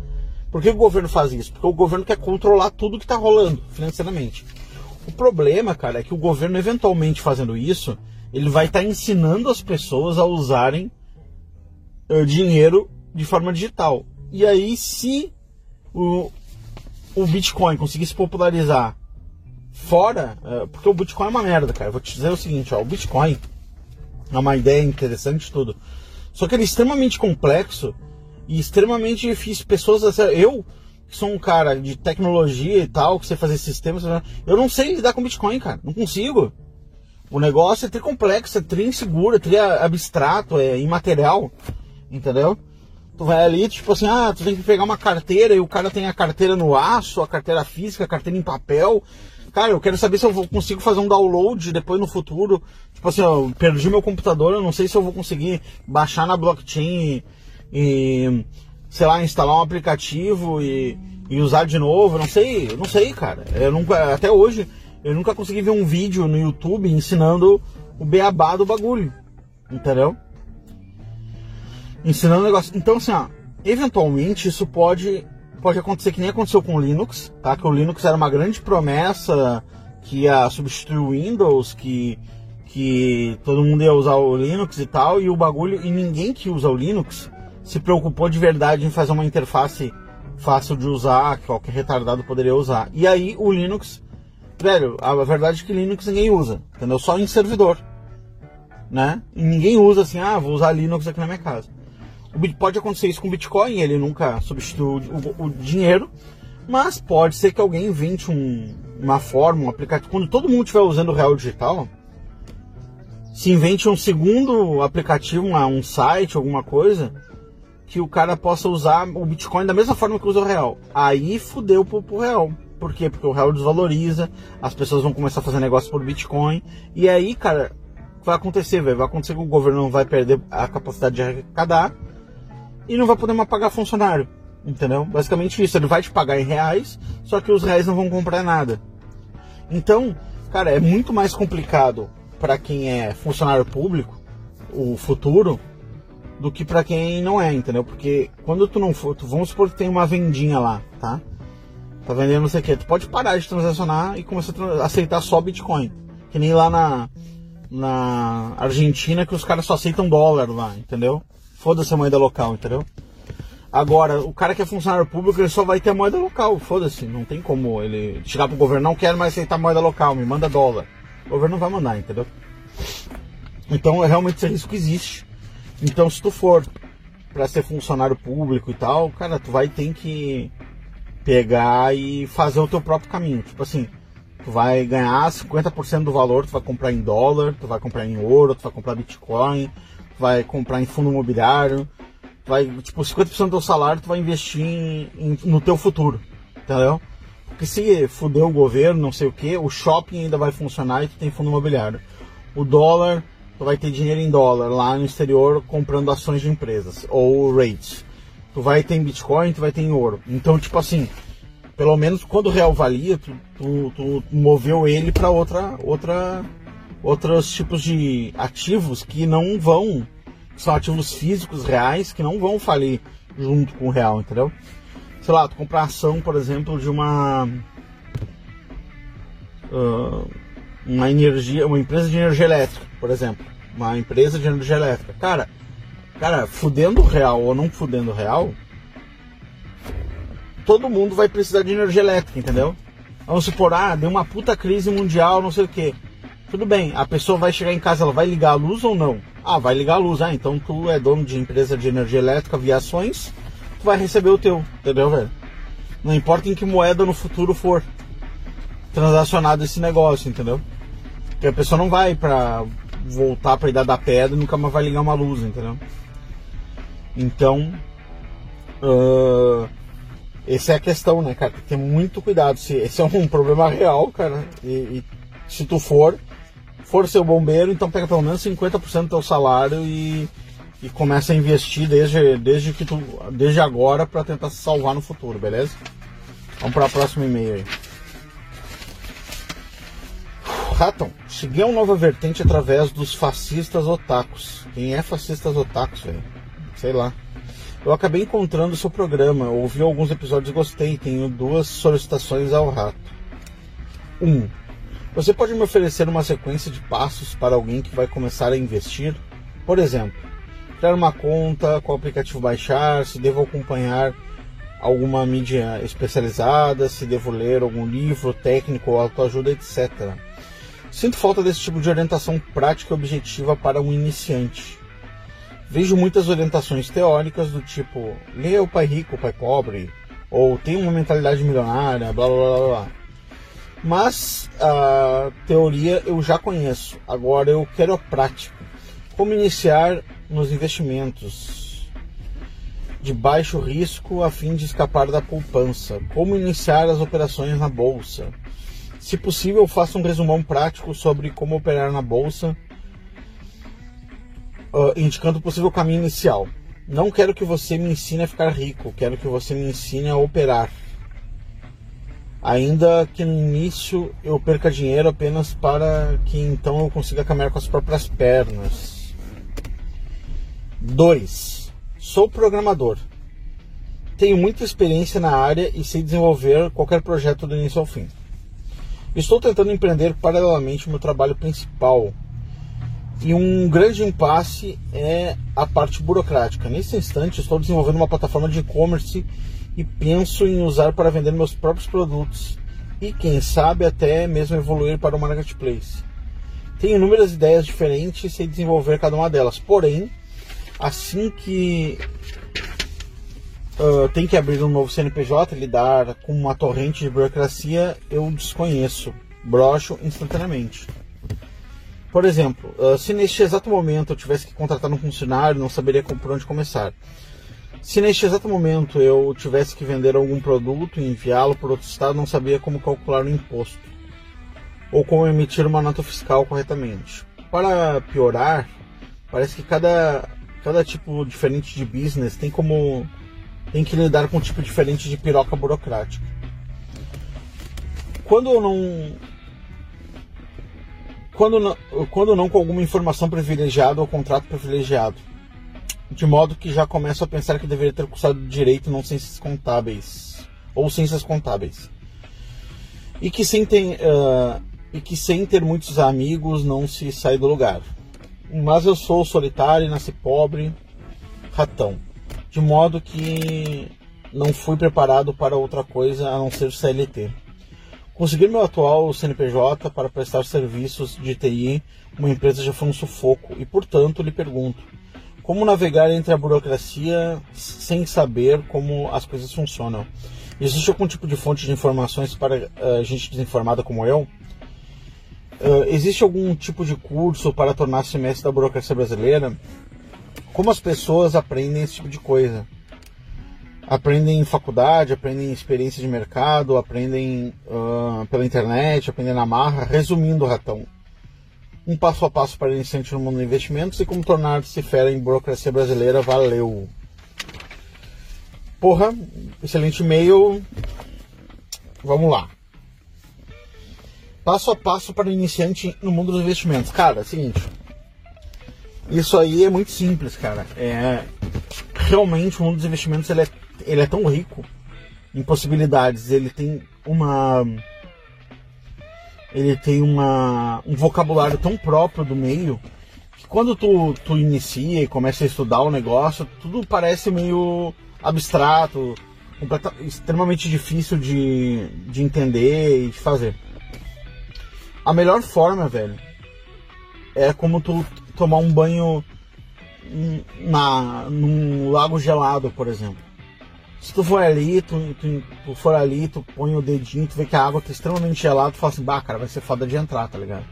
por que o governo faz isso? Porque o governo quer controlar tudo que está rolando financeiramente. O problema, cara, é que o governo eventualmente fazendo isso, ele vai estar tá ensinando as pessoas a usarem uh, dinheiro de forma digital. E aí, se o, o Bitcoin conseguir se popularizar fora, é, porque o Bitcoin é uma merda, cara. vou te dizer o seguinte, ó, o Bitcoin é uma ideia interessante tudo. Só que ele é extremamente complexo e extremamente difícil. Pessoas, eu que sou um cara de tecnologia e tal, que sei fazer sistemas, eu não sei lidar com Bitcoin, cara. Não consigo. O negócio é tri complexo, é tri inseguro, é tri abstrato, é imaterial. Entendeu? Tu vai ali, tipo assim, ah, tu tem que pegar uma carteira e o cara tem a carteira no aço, a carteira física, a carteira em papel. Cara, eu quero saber se eu vou, consigo fazer um download depois no futuro. Tipo assim, eu perdi meu computador, eu não sei se eu vou conseguir baixar na blockchain e, e sei lá, instalar um aplicativo e, e usar de novo. Eu não sei, eu não sei, cara. Eu nunca, até hoje, eu nunca consegui ver um vídeo no YouTube ensinando o beabá do bagulho. Entendeu? Ensinando o negócio. Então, assim, ó, eventualmente isso pode pode acontecer que nem aconteceu com o Linux, tá? Que o Linux era uma grande promessa que ia substituir o Windows, que, que todo mundo ia usar o Linux e tal, e o bagulho, e ninguém que usa o Linux se preocupou de verdade em fazer uma interface fácil de usar, que qualquer retardado poderia usar. E aí o Linux, velho, a verdade é que Linux ninguém usa, entendeu? Só em servidor, né? E ninguém usa assim, ah, vou usar Linux aqui na minha casa. Pode acontecer isso com o Bitcoin, ele nunca substitui o, o dinheiro, mas pode ser que alguém invente um, uma forma, um aplicativo. Quando todo mundo estiver usando o real digital, se invente um segundo aplicativo, uma, um site, alguma coisa, que o cara possa usar o Bitcoin da mesma forma que usa o real. Aí fudeu pro, pro real. Por quê? Porque o real desvaloriza, as pessoas vão começar a fazer negócio por Bitcoin. E aí, cara, vai acontecer, velho? Vai acontecer que o governo vai perder a capacidade de arrecadar e não vai poder mais pagar funcionário. Entendeu? Basicamente isso. Ele vai te pagar em reais, só que os reais não vão comprar nada. Então, cara, é muito mais complicado para quem é funcionário público o futuro do que para quem não é, entendeu? Porque quando tu não for, tu, vamos supor que tem uma vendinha lá, tá? Tá vendendo não sei o que, tu pode parar de transacionar e começar a aceitar só Bitcoin. Que nem lá na, na Argentina que os caras só aceitam dólar lá, entendeu? Foda-se a moeda local, entendeu? Agora, o cara que é funcionário público, ele só vai ter moeda local. Foda-se, não tem como ele chegar pro governo, não quero mais aceitar moeda local, me manda dólar. O governo não vai mandar, entendeu? Então, é realmente esse risco existe. Então, se tu for para ser funcionário público e tal, cara, tu vai ter que pegar e fazer o teu próprio caminho. Tipo assim, tu vai ganhar 50% do valor, tu vai comprar em dólar, tu vai comprar em ouro, tu vai comprar Bitcoin, vai comprar em fundo imobiliário, vai, tipo, 50% do teu salário tu vai investir em, em, no teu futuro, entendeu? Porque se fuder o governo, não sei o que, o shopping ainda vai funcionar e tu tem fundo imobiliário. O dólar, tu vai ter dinheiro em dólar lá no exterior comprando ações de empresas, ou rates. Tu vai ter em Bitcoin, tu vai ter em ouro. Então, tipo assim, pelo menos quando o real valia, tu, tu, tu moveu ele para outra, outra outros tipos de ativos que não vão, são ativos físicos reais que não vão falir junto com o real, entendeu? Sei lá, tu comprar ação, por exemplo, de uma uh, uma energia, uma empresa de energia elétrica, por exemplo, uma empresa de energia elétrica, cara, cara, fudendo real ou não fudendo real, todo mundo vai precisar de energia elétrica, entendeu? Vamos supor, ah, deu uma puta crise mundial, não sei o que tudo bem, a pessoa vai chegar em casa, ela vai ligar a luz ou não? Ah, vai ligar a luz. Ah, então tu é dono de empresa de energia elétrica via ações, tu vai receber o teu, entendeu, velho? Não importa em que moeda no futuro for transacionado esse negócio, entendeu? Porque a pessoa não vai pra voltar pra idade da pedra e nunca mais vai ligar uma luz, entendeu? Então, uh, essa é a questão, né, cara? Tem que ter muito cuidado. Se esse é um problema real, cara, e, e se tu for, for ser bombeiro, então pega pelo menos 50% do teu salário e, e começa a investir desde, desde, que tu, desde agora para tentar se salvar no futuro, beleza? Vamos para o próximo e-mail aí. Raton, cheguei a uma nova vertente através dos fascistas otakus. Quem é fascistas otakus, velho? Sei lá. Eu acabei encontrando o seu programa, ouvi alguns episódios e gostei. Tenho duas solicitações ao rato. 1. Um, você pode me oferecer uma sequência de passos para alguém que vai começar a investir? Por exemplo, criar uma conta, qual aplicativo baixar, se devo acompanhar alguma mídia especializada, se devo ler algum livro técnico ou autoajuda, etc. Sinto falta desse tipo de orientação prática e objetiva para um iniciante. Vejo muitas orientações teóricas do tipo leia o pai rico, o pai pobre, ou tem uma mentalidade milionária, blá blá blá blá. Mas a teoria eu já conheço. Agora eu quero a prática. Como iniciar nos investimentos de baixo risco a fim de escapar da poupança? Como iniciar as operações na bolsa? Se possível, faça um resumão prático sobre como operar na bolsa, uh, indicando o possível caminho inicial. Não quero que você me ensine a ficar rico, quero que você me ensine a operar. Ainda que no início eu perca dinheiro apenas para que então eu consiga caminhar com as próprias pernas. 2. Sou programador. Tenho muita experiência na área e sei desenvolver qualquer projeto do início ao fim. Estou tentando empreender paralelamente o meu trabalho principal. E um grande impasse é a parte burocrática. Nesse instante, estou desenvolvendo uma plataforma de e-commerce e penso em usar para vender meus próprios produtos e, quem sabe, até mesmo evoluir para uma marketplace. Tenho inúmeras ideias diferentes e sei desenvolver cada uma delas. Porém, assim que uh, tem que abrir um novo CNPJ, lidar com uma torrente de burocracia, eu desconheço, brocho instantaneamente. Por exemplo, uh, se neste exato momento eu tivesse que contratar um funcionário, não saberia por onde começar. Se neste exato momento eu tivesse que vender algum produto e enviá-lo para outro estado, não sabia como calcular o imposto ou como emitir uma nota fiscal corretamente. Para piorar, parece que cada, cada tipo diferente de business tem como tem que lidar com um tipo diferente de piroca burocrática. Quando eu não quando não, quando não com alguma informação privilegiada ou contrato privilegiado, de modo que já começo a pensar que deveria ter cursado direito não ciências contábeis ou ciências contábeis e que sem ter, uh, e que sem ter muitos amigos não se sai do lugar. Mas eu sou solitário, nasci pobre, ratão de modo que não fui preparado para outra coisa a não ser CLT. Conseguir meu atual CNPJ para prestar serviços de TI, uma empresa já foi um sufoco e, portanto, lhe pergunto: como navegar entre a burocracia sem saber como as coisas funcionam? Existe algum tipo de fonte de informações para uh, gente desinformada como eu? Uh, existe algum tipo de curso para tornar-se mestre da burocracia brasileira? Como as pessoas aprendem esse tipo de coisa. Aprendem em faculdade, aprendem em experiência de mercado, aprendem uh, pela internet, aprendem na marra. Resumindo, ratão, um passo a passo para iniciante no mundo de investimentos e como tornar-se fera em burocracia brasileira. Valeu! Porra, excelente e-mail. Vamos lá. Passo a passo para iniciante no mundo dos investimentos. Cara, é o seguinte. Isso aí é muito simples, cara. É, realmente mundo dos investimentos ele é, ele é tão rico em possibilidades. Ele tem uma ele tem uma, um vocabulário tão próprio do meio que quando tu, tu inicia e começa a estudar o negócio, tudo parece meio abstrato, extremamente difícil de, de entender e de fazer. A melhor forma, velho, é como tu tomar um banho na, num lago gelado, por exemplo. Se tu for ali, tu, tu, tu, for ali, tu põe o dedinho, tu vê que a água tá extremamente gelada, tu fala assim, bah, cara, vai ser foda de entrar, tá ligado?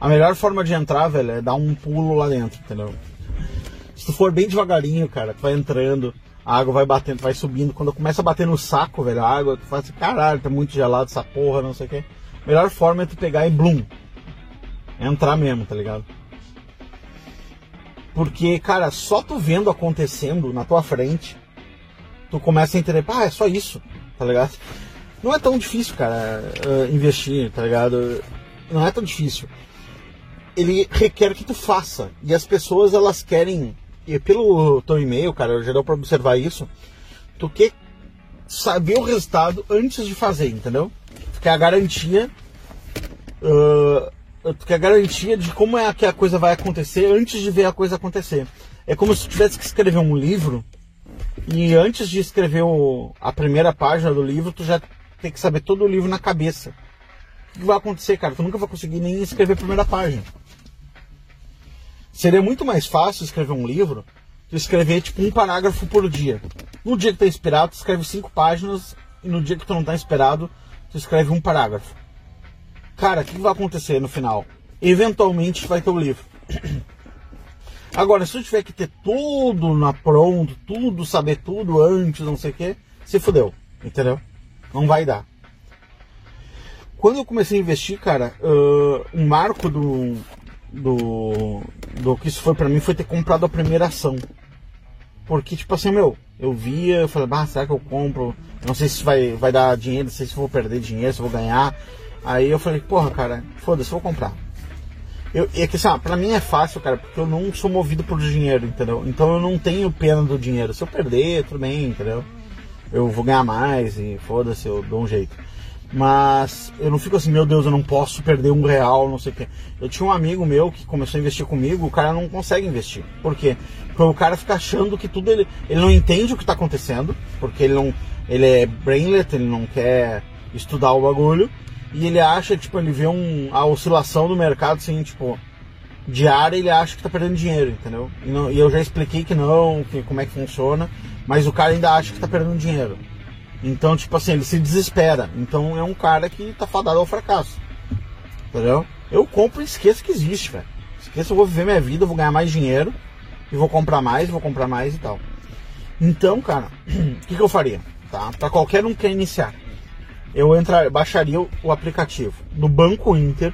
A melhor forma de entrar, velho, é dar um pulo lá dentro, entendeu? Se tu for bem devagarinho, cara, tu vai entrando, a água vai batendo, vai subindo. Quando começa a bater no saco, velho, a água, tu fala assim, caralho, tá muito gelado essa porra, não sei o quê. A melhor forma é tu pegar e blum. Entrar mesmo, tá ligado? Porque, cara, só tu vendo acontecendo na tua frente, tu começa a entender, ah, é só isso, tá ligado? Não é tão difícil, cara, uh, investir, tá ligado? Não é tão difícil. Ele requer que tu faça. E as pessoas, elas querem, e pelo teu e-mail, cara, já deu pra observar isso, tu quer saber o resultado antes de fazer, entendeu? Quer a garantia uh, tu quer garantia de como é que a coisa vai acontecer antes de ver a coisa acontecer. É como se tivesse que escrever um livro e antes de escrever o, a primeira página do livro, tu já tem que saber todo o livro na cabeça. O que vai acontecer, cara? Tu nunca vai conseguir nem escrever a primeira página. Seria muito mais fácil escrever um livro tu escrever tipo um parágrafo por dia. No dia que tu tá inspirado, tu escreve cinco páginas e no dia que tu não tá inspirado, tu escreve um parágrafo. Cara, o que vai acontecer no final? Eventualmente vai ter o livro. [clears throat] Agora, se tu tiver que ter tudo na pronto, tudo, saber tudo antes, não sei o que, se fudeu, entendeu? Não vai dar. Quando eu comecei a investir, cara, uh, um marco do, do, do que isso foi para mim foi ter comprado a primeira ação. Porque, tipo assim, meu, eu via, eu falei, ah, será que eu compro? Não sei se vai, vai dar dinheiro, não sei se vou perder dinheiro, se vou ganhar. Aí eu falei, porra, cara, foda-se, vou comprar. Eu, é que assim, ah, pra mim é fácil, cara, porque eu não sou movido por dinheiro, entendeu? Então eu não tenho pena do dinheiro. Se eu perder, tudo bem, entendeu? Eu vou ganhar mais e foda-se, eu dou um jeito. Mas eu não fico assim, meu Deus, eu não posso perder um real, não sei o quê. Eu tinha um amigo meu que começou a investir comigo, o cara não consegue investir. Por quê? Porque o cara fica achando que tudo ele. Ele não entende o que está acontecendo, porque ele não. Ele é brainlet, ele não quer estudar o bagulho. E ele acha, tipo, ele vê um, a oscilação do mercado assim, tipo, diária, ele acha que tá perdendo dinheiro, entendeu? E, não, e eu já expliquei que não, que, como é que funciona, mas o cara ainda acha que tá perdendo dinheiro. Então, tipo assim, ele se desespera. Então é um cara que tá fadado ao fracasso. Entendeu? Eu compro e esqueço que existe, velho. Esqueço, eu vou viver minha vida, vou ganhar mais dinheiro. E vou comprar mais, vou comprar mais e tal. Então, cara, [clears throat] o que, que, eu faria? Tá? Pra qualquer um que quer iniciar. Eu entrar, baixaria o, aplicativo do Banco Inter.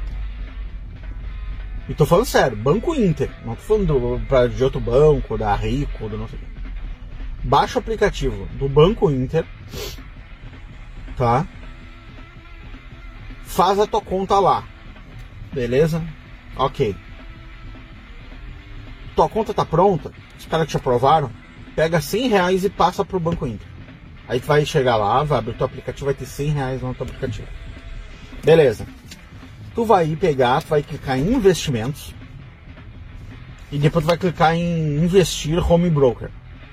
E tô falando sério, Banco Inter. Não tô falando do, pra, de outro banco, da Rico, do não sei baixa o aplicativo do Banco Inter, tá? Faz a tua conta lá, beleza? Ok. Tua conta tá pronta, os caras te aprovaram, pega 100 reais e passa pro Banco Inter. Aí tu vai chegar lá, vai abrir teu aplicativo, vai ter 100 reais no teu aplicativo. Beleza. Tu vai pegar, tu vai clicar em investimentos e depois tu vai clicar em investir home broker.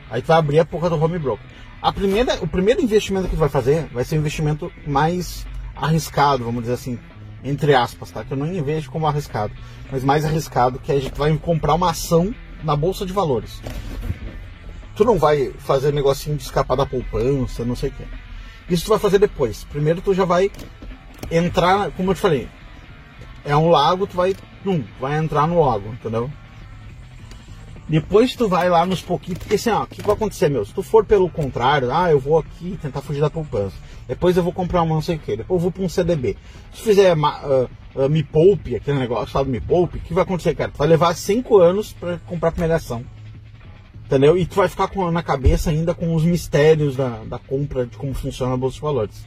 Aí tu vai abrir a porra do home broker. A primeira, o primeiro investimento que tu vai fazer vai ser o investimento mais arriscado, vamos dizer assim, entre aspas, tá? Que eu não vejo como arriscado, mas mais arriscado, que a gente vai comprar uma ação na bolsa de valores. Tu não vai fazer negocinho de escapar da poupança, não sei o que. Isso tu vai fazer depois. Primeiro tu já vai entrar, como eu te falei, é um lago, tu vai, hum, vai entrar no lago, entendeu? Depois tu vai lá nos pouquinhos, porque assim, ó, o que vai acontecer, meu? Se tu for pelo contrário, ah, eu vou aqui tentar fugir da poupança. Depois eu vou comprar uma não sei o que, depois eu vou para um CDB. Se tu fizer uh, uh, Me Poupe, aquele negócio sabe Me Poupe, o que vai acontecer, cara? Tu vai levar 5 anos para comprar a primeira ação. Entendeu? E tu vai ficar com, na cabeça ainda com os mistérios da, da compra, de como funciona a Bolsa de Valores.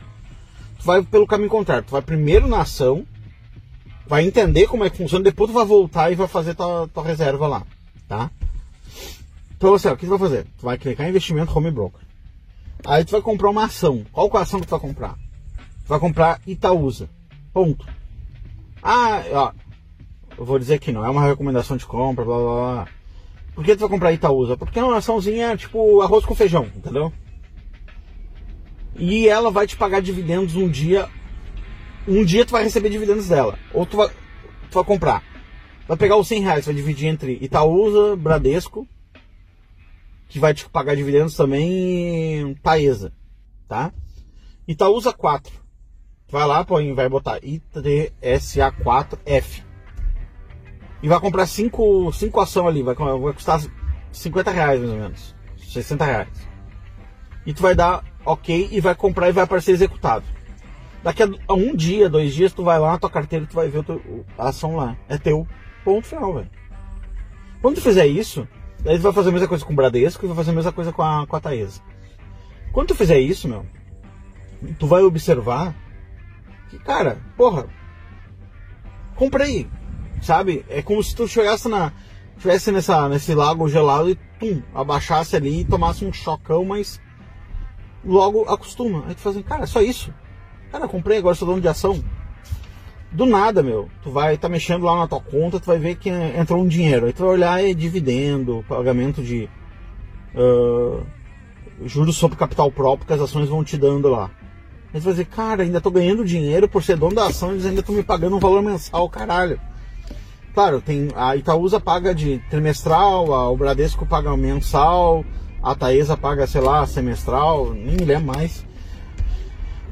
Tu vai pelo caminho contrário, tu vai primeiro na ação, vai entender como é que funciona, depois tu vai voltar e vai fazer tua, tua reserva lá, tá? Então, você, o que tu vai fazer? Tu vai clicar em investimento home broker. Aí tu vai comprar uma ação. Qual é a ação que tu vai comprar? Tu vai comprar Itaúsa. Ponto. Ah, ó. Eu vou dizer que não é uma recomendação de compra, blá blá blá. Por que tu vai comprar Itaúsa? Porque é uma açãozinha tipo arroz com feijão, entendeu? E ela vai te pagar dividendos um dia. Um dia tu vai receber dividendos dela. Ou tu vai, tu vai comprar. Vai pegar os 100 reais, vai dividir entre Itaúsa, Bradesco que vai te pagar dividendos também Taesa, tá? Itaúsa 4. Vai lá, põe, vai botar ITSA4F. E vai comprar 5 cinco, ações ali, vai, vai custar 50 reais mais ou menos. 60 reais. E tu vai dar ok e vai comprar e vai aparecer executado. Daqui a, um dia, dois dias, tu vai lá na tua carteira e tu vai ver a ação lá. É teu. Ponto final, velho. Quando tu fizer isso, Daí tu vai fazer a mesma coisa com o Bradesco e vai fazer a mesma coisa com a, com a Taesa. Quando tu fizer isso, meu, tu vai observar que, cara, porra, comprei, sabe? É como se tu chegasse na. Tivesse nessa, nesse lago gelado e tum, abaixasse ali e tomasse um chocão, mas logo acostuma. Aí tu faz assim, cara, é só isso. Cara, comprei, agora sou dono de ação do nada, meu, tu vai tá mexendo lá na tua conta, tu vai ver que entrou um dinheiro. Aí tu vai olhar é dividendo, pagamento de uh, juros sobre capital próprio que as ações vão te dando lá. Aí tu vai dizer, cara, ainda tô ganhando dinheiro por ser dono da ação, eles ainda estão me pagando um valor mensal, caralho. Claro, tem a Itaúsa paga de trimestral, a, o Bradesco paga mensal, a Taesa paga, sei lá, semestral, nem me lembro mais.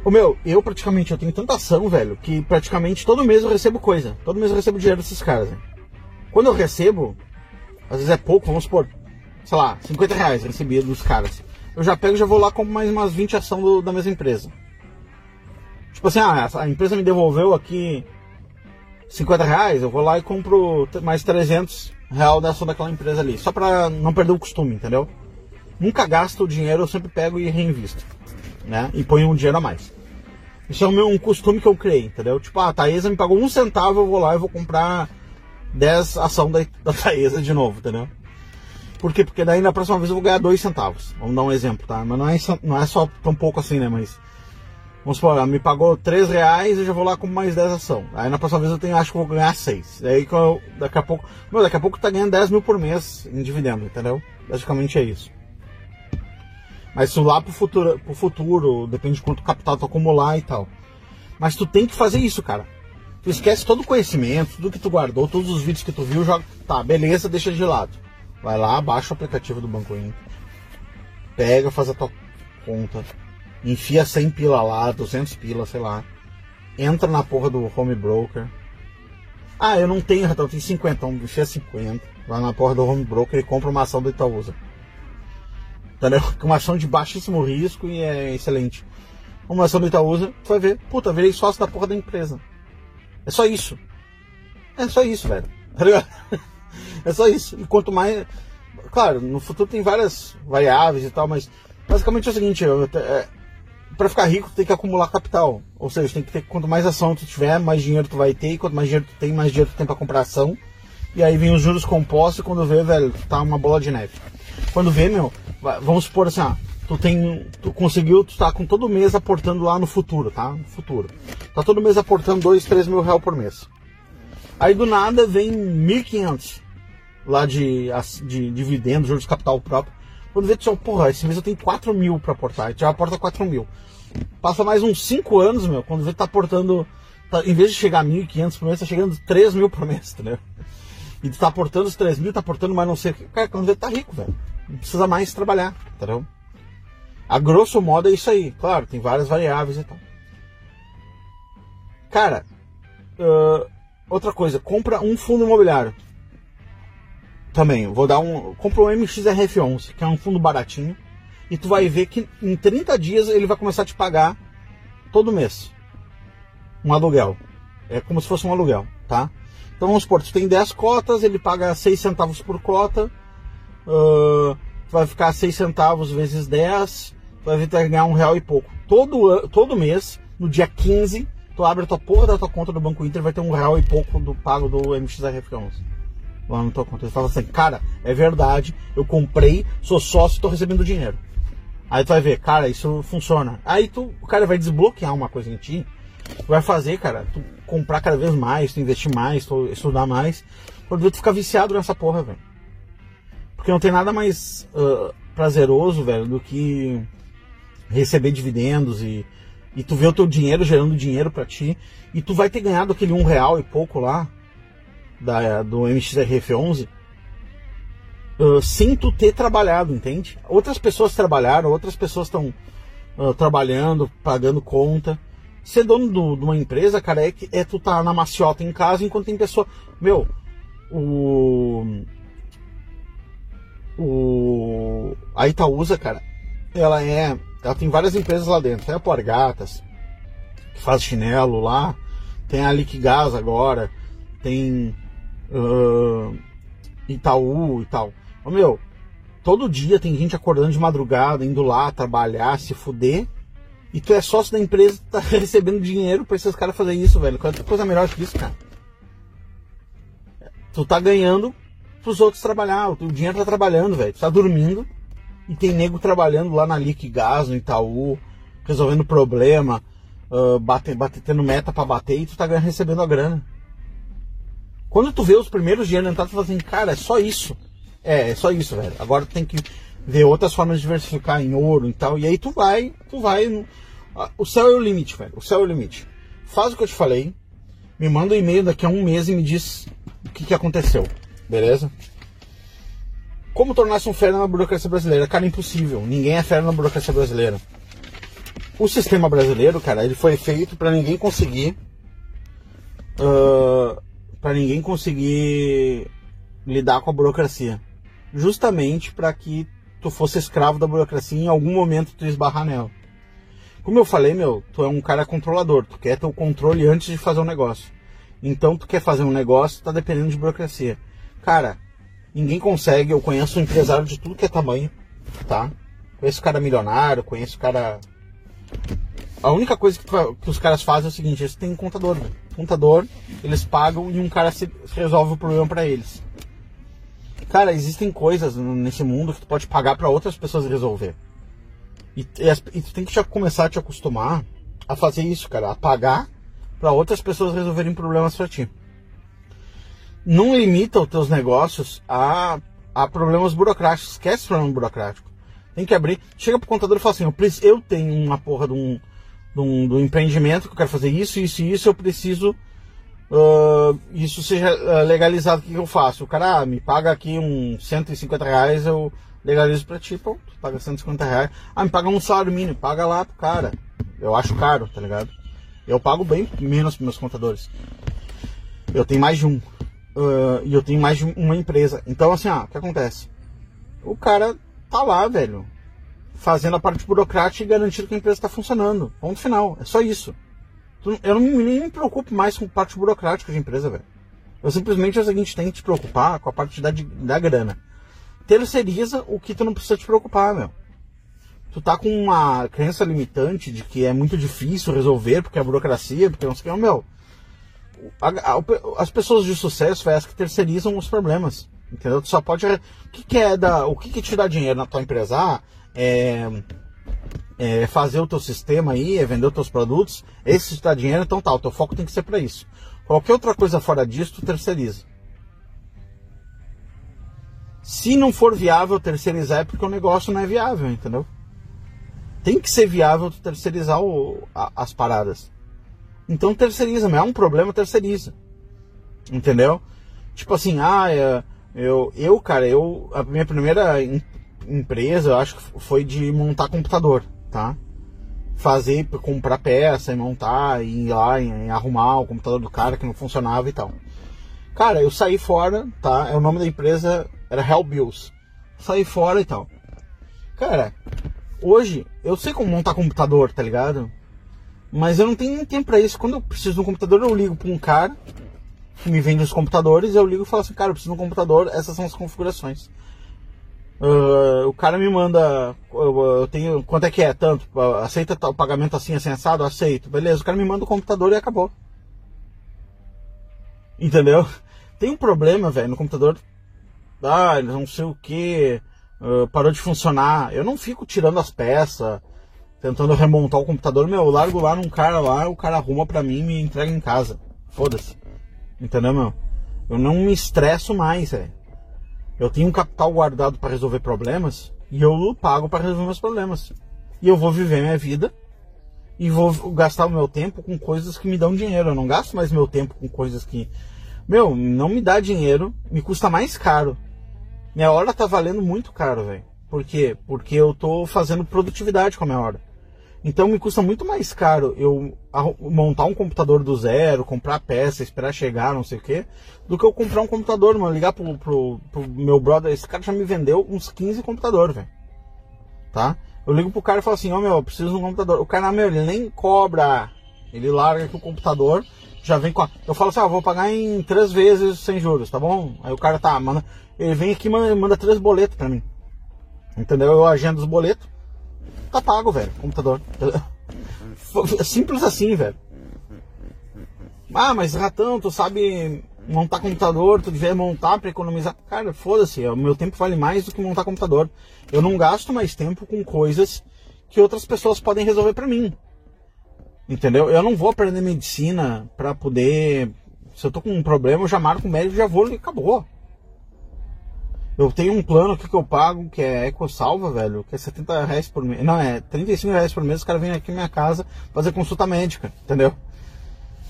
O meu, eu praticamente eu tenho tanta ação, velho, que praticamente todo mês eu recebo coisa. Todo mês eu recebo dinheiro desses caras. Né? Quando eu recebo, às vezes é pouco, vamos supor, sei lá, 50 reais recebido dos caras. Eu já pego e já vou lá com mais umas 20 ação da mesma empresa. Tipo assim, ah, a empresa me devolveu aqui 50 reais, eu vou lá e compro mais 300 real da ação daquela empresa ali. Só pra não perder o costume, entendeu? Nunca gasto o dinheiro, eu sempre pego e reinvisto. Né? E ponho um dinheiro a mais. Isso é um, um costume que eu criei, entendeu? Tipo, ah, a Taesa me pagou um centavo, eu vou lá e vou comprar 10 ação da, da Taesa de novo, entendeu? Por quê? Porque daí na próxima vez eu vou ganhar 2 centavos. Vamos dar um exemplo, tá? Mas não é, não é só tão pouco assim, né? Mas. Vamos supor, ela me pagou 3 reais eu já vou lá com mais 10 ação. Aí na próxima vez eu tenho, acho que vou ganhar 6. Aí que eu, daqui a pouco. Meu, daqui a pouco tá ganhando 10 mil por mês em dividendo, entendeu? Basicamente é isso. Mas isso lá pro futuro, pro futuro, depende de quanto capital tu acumular e tal. Mas tu tem que fazer isso, cara. Tu esquece todo o conhecimento, tudo que tu guardou, todos os vídeos que tu viu, joga. Tá, beleza, deixa de lado. Vai lá, baixa o aplicativo do Banco Inter. Pega, faz a tua conta. Enfia 100 pila lá, 200 pila, sei lá. Entra na porra do home broker. Ah, eu não tenho, eu tenho 50, então enfia 50. Vai na porra do home broker e compra uma ação do Itaúsa. Entendeu? [laughs] Uma ação de baixíssimo risco e é excelente. Uma ação do Itaúsa, tu vai ver, puta, virei sócio da porra da empresa. É só isso. É só isso, velho. [laughs] Tá ligado? É só isso. E quanto mais. Claro, no futuro tem várias variáveis e tal, mas basicamente é o seguinte: é, para ficar rico tu tem que acumular capital. Ou seja, tem que ter quanto mais ação tu tiver, mais dinheiro tu vai ter, e quanto mais dinheiro tu tem, mais dinheiro tu tem para comprar ação. E aí vem os juros compostos e quando vê, velho, tá uma bola de neve. Quando vê, meu, vamos supor assim, ah, tu tem. Tu conseguiu, tu tá com todo mês aportando lá no futuro, tá? No futuro. Tá todo mês aportando 2, 3 mil reais por mês. Aí do nada vem 1.500 lá de, de dividendos, juros de capital próprio. Quando vê, tu porra, esse mês eu tenho 4 mil para aportar. E tu já aporta 4 mil. Passa mais uns 5 anos, meu, quando vê, tá aportando. Tá, em vez de chegar a 1.500 por mês, tá chegando 3 mil por mês, [laughs] entendeu? E tu tá aportando os 3 mil, tá aportando mais não sei o que. Cara, quando vê, tá rico, velho. Não precisa mais trabalhar, entendeu? A grosso modo é isso aí. Claro, tem várias variáveis e tal. Cara, uh, outra coisa, compra um fundo imobiliário. Também, vou dar um. Compra o MXRF11, que é um fundo baratinho. E tu vai ver que em 30 dias ele vai começar a te pagar todo mês. Um aluguel. É como se fosse um aluguel, tá? Então vamos supor, tu tem 10 cotas, ele paga 6 centavos por cota. Uh, tu vai ficar 6 centavos vezes 10. Tu vai ganhar um real e pouco. Todo, todo mês, no dia 15, tu abre a tua porra da tua conta do Banco Inter vai ter um real e pouco do pago do MXRF11 lá na tua conta. Ele fala assim, cara, é verdade, eu comprei, sou sócio, estou recebendo dinheiro. Aí tu vai ver, cara, isso funciona. Aí tu, o cara vai desbloquear uma coisa em ti, vai fazer, cara, tu comprar cada vez mais, tu investir mais, tu estudar mais, quando tu ficar viciado nessa porra, velho. Porque não tem nada mais uh, prazeroso, velho, do que receber dividendos e, e tu ver o teu dinheiro gerando dinheiro para ti e tu vai ter ganhado aquele um real e pouco lá da, do MXRF11 uh, sem tu ter trabalhado, entende? Outras pessoas trabalharam, outras pessoas estão uh, trabalhando, pagando conta. Ser dono do, de uma empresa, cara, é, é tu tá na maciota em casa enquanto tem pessoa. Meu, o. O. A Itaúsa, cara, ela é. Ela tem várias empresas lá dentro. Tem a Porgatas, que faz chinelo lá. Tem a Liquigás agora. Tem uh, Itaú e tal. Ô, meu, todo dia tem gente acordando de madrugada, indo lá trabalhar, se fuder. E tu é sócio da empresa, tá [laughs] recebendo dinheiro pra esses caras fazerem isso, velho. Quanta coisa melhor que isso, cara. Tu tá ganhando pros outros trabalhar. O dinheiro tá trabalhando, velho. Tu tá dormindo e tem nego trabalhando lá na Liquigás, no Itaú, resolvendo problema, uh, tendo meta para bater e tu tá recebendo a grana. Quando tu vê os primeiros entrar, tu fala assim, cara, é só isso. É, é só isso, velho. Agora tu tem que ver outras formas de diversificar em ouro e tal. E aí tu vai, tu vai. O céu é o limite, velho. O céu é o limite. Faz o que eu te falei. Me manda um e-mail daqui a um mês e me diz o que, que aconteceu, beleza? Como tornar-se um fera na burocracia brasileira? Cara, impossível. Ninguém é fera na burocracia brasileira. O sistema brasileiro, cara, ele foi feito para ninguém conseguir. Uh, para ninguém conseguir lidar com a burocracia. Justamente para que tu fosse escravo da burocracia e em algum momento tu esbarrar nela. Como eu falei, meu, tu é um cara controlador, tu quer ter o controle antes de fazer um negócio. Então tu quer fazer um negócio, tá dependendo de burocracia. Cara, ninguém consegue, eu conheço um empresário de tudo que é tamanho, tá? Conheço cara milionário, conheço cara. A única coisa que, tu, que os caras fazem é o seguinte, eles têm um contador, né? Contador, eles pagam e um cara se, resolve o problema para eles. Cara, existem coisas nesse mundo que tu pode pagar para outras pessoas resolver. E, e, e, tu tem que já começar a te acostumar a fazer isso, cara, a pagar para outras pessoas resolverem problemas para ti. Não limita os teus negócios a, a problemas burocráticos. Esquece problema burocrático. Tem que abrir. Chega pro contador e fala assim: eu, eu tenho uma porra de um, um, de um empreendimento que eu quero fazer isso, isso e isso. Eu preciso uh, isso seja uh, legalizado. O que eu faço? O cara ah, me paga aqui uns 150 reais, eu legalizo pra ti. Pô, tu paga 150 reais. Ah, me paga um salário mínimo. Paga lá pro cara. Eu acho caro, tá ligado? Eu pago bem menos para meus contadores. Eu tenho mais de um. Uh, e eu tenho mais de uma empresa. Então, assim, ó, o que acontece? O cara tá lá, velho, fazendo a parte burocrática e garantindo que a empresa está funcionando. Ponto final. É só isso. Eu não nem me preocupo mais com parte burocrática de empresa, velho. Eu simplesmente é o seguinte, tem que te preocupar com a parte da, da grana. Terceiriza o que tu não precisa te preocupar, meu tu tá com uma crença limitante de que é muito difícil resolver porque é burocracia, porque não sei o que, meu. A, a, as pessoas de sucesso é as que terceirizam os problemas. Entendeu? Tu só pode. O que, que é da. O que, que te dá dinheiro na tua empresa? Ah, é, é fazer o teu sistema aí, é vender os teus produtos. Esse te dá dinheiro, então tá, o teu foco tem que ser para isso. Qualquer outra coisa fora disso, tu terceiriza. Se não for viável terceirizar é porque o negócio não é viável, entendeu? tem que ser viável tu terceirizar o, a, as paradas. Então terceiriza, mas é um problema, terceiriza. Entendeu? Tipo assim, ah, é, eu, eu cara, eu, a minha primeira empresa, eu acho que foi de montar computador, tá? Fazer, comprar peça e montar, e ir lá e, arrumar o computador do cara que não funcionava e tal. Cara, eu saí fora, tá? É o nome da empresa era Hellbills. Saí fora e tal. Cara, Hoje, eu sei como montar computador, tá ligado? Mas eu não tenho nem tempo pra isso. Quando eu preciso de um computador, eu ligo pra um cara que me vende os computadores. Eu ligo e falo assim, cara, eu preciso de um computador, essas são as configurações. Uh, o cara me manda, eu, tenho, quanto é que é? Tanto, aceita o pagamento assim, assado? Aceito. Beleza, o cara me manda o computador e acabou. Entendeu? [laughs] Tem um problema, velho, no computador. Ah, não sei o que uh, parou de funcionar. Eu não fico tirando as peças, tentando remontar o computador. Meu, eu largo lá num cara lá, o cara arruma pra mim e me entrega em casa. Foda-se. Entendeu, meu? Eu não me estresso mais, velho. Eu tenho um capital guardado para resolver problemas e eu pago para resolver meus problemas. E eu vou viver minha vida e vou gastar o meu tempo com coisas que me dão dinheiro. Eu não gasto mais meu tempo com coisas que, meu, não me dá dinheiro, me custa mais caro minha hora tá valendo muito caro, velho. Por quê? Porque eu tô fazendo produtividade com a minha hora. Então me custa muito mais caro eu montar um computador do zero, comprar peça, esperar chegar, não sei o quê, do que eu comprar um computador, mano. Ligar pro, pro, pro meu brother, esse cara já me vendeu uns 15 computadores, velho. Tá? Eu ligo pro cara e falo assim, ó oh, meu, eu preciso de um computador. O cara, meu, ele nem cobra. Ele larga aqui o computador, já vem com a... Eu falo assim, ó, ah, vou pagar em três vezes sem juros, tá bom? Aí o cara tá, manda. Ele vem aqui e manda, manda três boletos pra mim. Entendeu? Eu agendo os boletos. Tá pago, velho. Computador. Simples assim, velho. Ah, mas ratão, tu sabe montar computador, tu devia montar para economizar. Cara, foda-se, o meu tempo vale mais do que montar computador. Eu não gasto mais tempo com coisas que outras pessoas podem resolver para mim. Entendeu? Eu não vou aprender medicina para poder. Se eu tô com um problema, eu já marco o médico, já vou e acabou. Eu tenho um plano aqui que eu pago, que é EcoSalva, velho, que é 70 reais por mês. Não, é 35 reais por mês, os caras vêm aqui na minha casa fazer consulta médica, entendeu?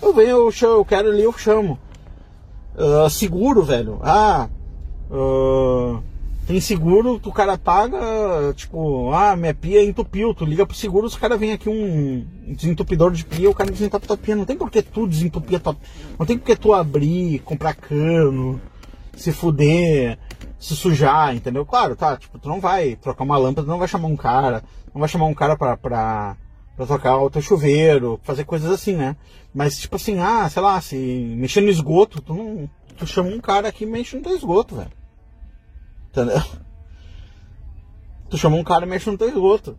Eu venho, eu, chamo, eu quero ali, eu chamo. Uh, seguro, velho. Ah, uh, tem seguro, o cara paga, tipo, ah, minha pia entupiu, tu liga pro seguro, os caras vêm aqui um desentupidor de pia, o cara desentupe tua pia. Não tem por que tu desentupir a tua Não tem por que tu abrir, comprar cano, se fuder, se sujar, entendeu? Claro, tá, tipo, tu não vai trocar uma lâmpada, não vai chamar um cara, não vai chamar um cara pra, pra, pra trocar o teu chuveiro, fazer coisas assim, né? Mas, tipo assim, ah, sei lá, se mexer no esgoto, tu não. Tu chama um cara que mexe no teu esgoto, velho. Entendeu? [laughs] Tu chama um cara e mexe no teu esgoto.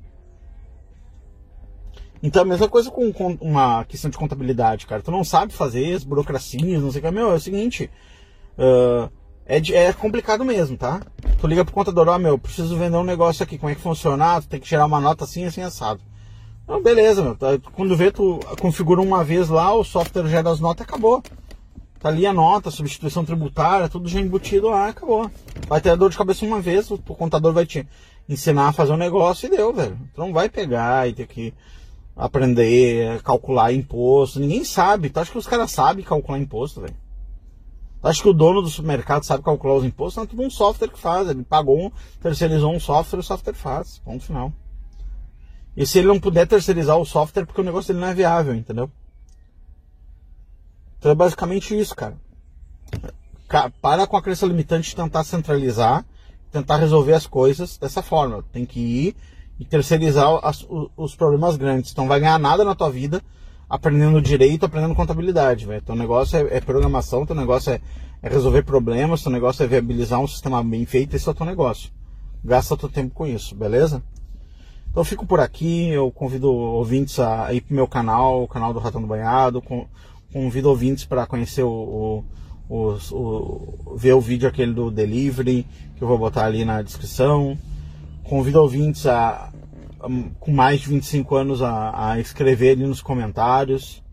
Então a mesma coisa com, com, uma questão de contabilidade, cara. Tu não sabe fazer as burocracias, não sei o que. Meu, é o seguinte. Uh, é, é complicado mesmo, tá? Tu liga pro contador, ó, oh, meu, preciso vender um negócio aqui, como é que funciona? Tu tem que tirar uma nota assim, assim, assado. Então, beleza, meu. Tá, quando vê, tu configura uma vez lá, o software gera as notas e acabou. Tá ali a nota, substituição tributária, tudo já embutido lá, acabou. Vai ter dor de cabeça uma vez, o, o contador vai te ensinar a fazer um negócio e deu, velho. Tu não vai pegar e ter que aprender, calcular imposto. Ninguém sabe. Tu acha que os caras sabem calcular imposto, velho? Tu acha que o dono do supermercado sabe calcular os impostos? Não, é tudo um software que faz. Ele pagou, um, terceirizou um software, o software faz. Ponto final. E se ele não puder terceirizar o software, porque o negócio dele não é viável, entendeu? Então é basicamente isso, cara. Para com a crença limitante de tentar centralizar, tentar resolver as coisas dessa forma. Tem que ir e terceirizar os problemas grandes. Então vai ganhar nada na tua vida aprendendo direito, aprendendo contabilidade, velho. Teu negócio é, é, programação, teu negócio é, é, resolver problemas, teu negócio é viabilizar um sistema bem feito, esse é o teu negócio. Gasta teu tempo com isso, beleza? Então eu fico por aqui, eu convido ouvintes a ir pro meu canal, o canal do Ratão do Banhado, Convido ouvintes para conhecer o, o, o, o, ver o vídeo aquele do delivery, que eu vou botar ali na descrição. Convido ouvintes a com mais de 25 anos a, a escrever ali nos comentários.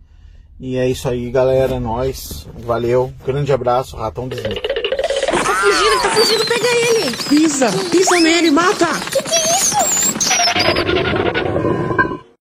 E é isso aí, galera. É nós. Valeu. Grande abraço, Ratão Disney. Tá fugindo, tá fugindo, pega ele! Pisa, pisa nele, mata!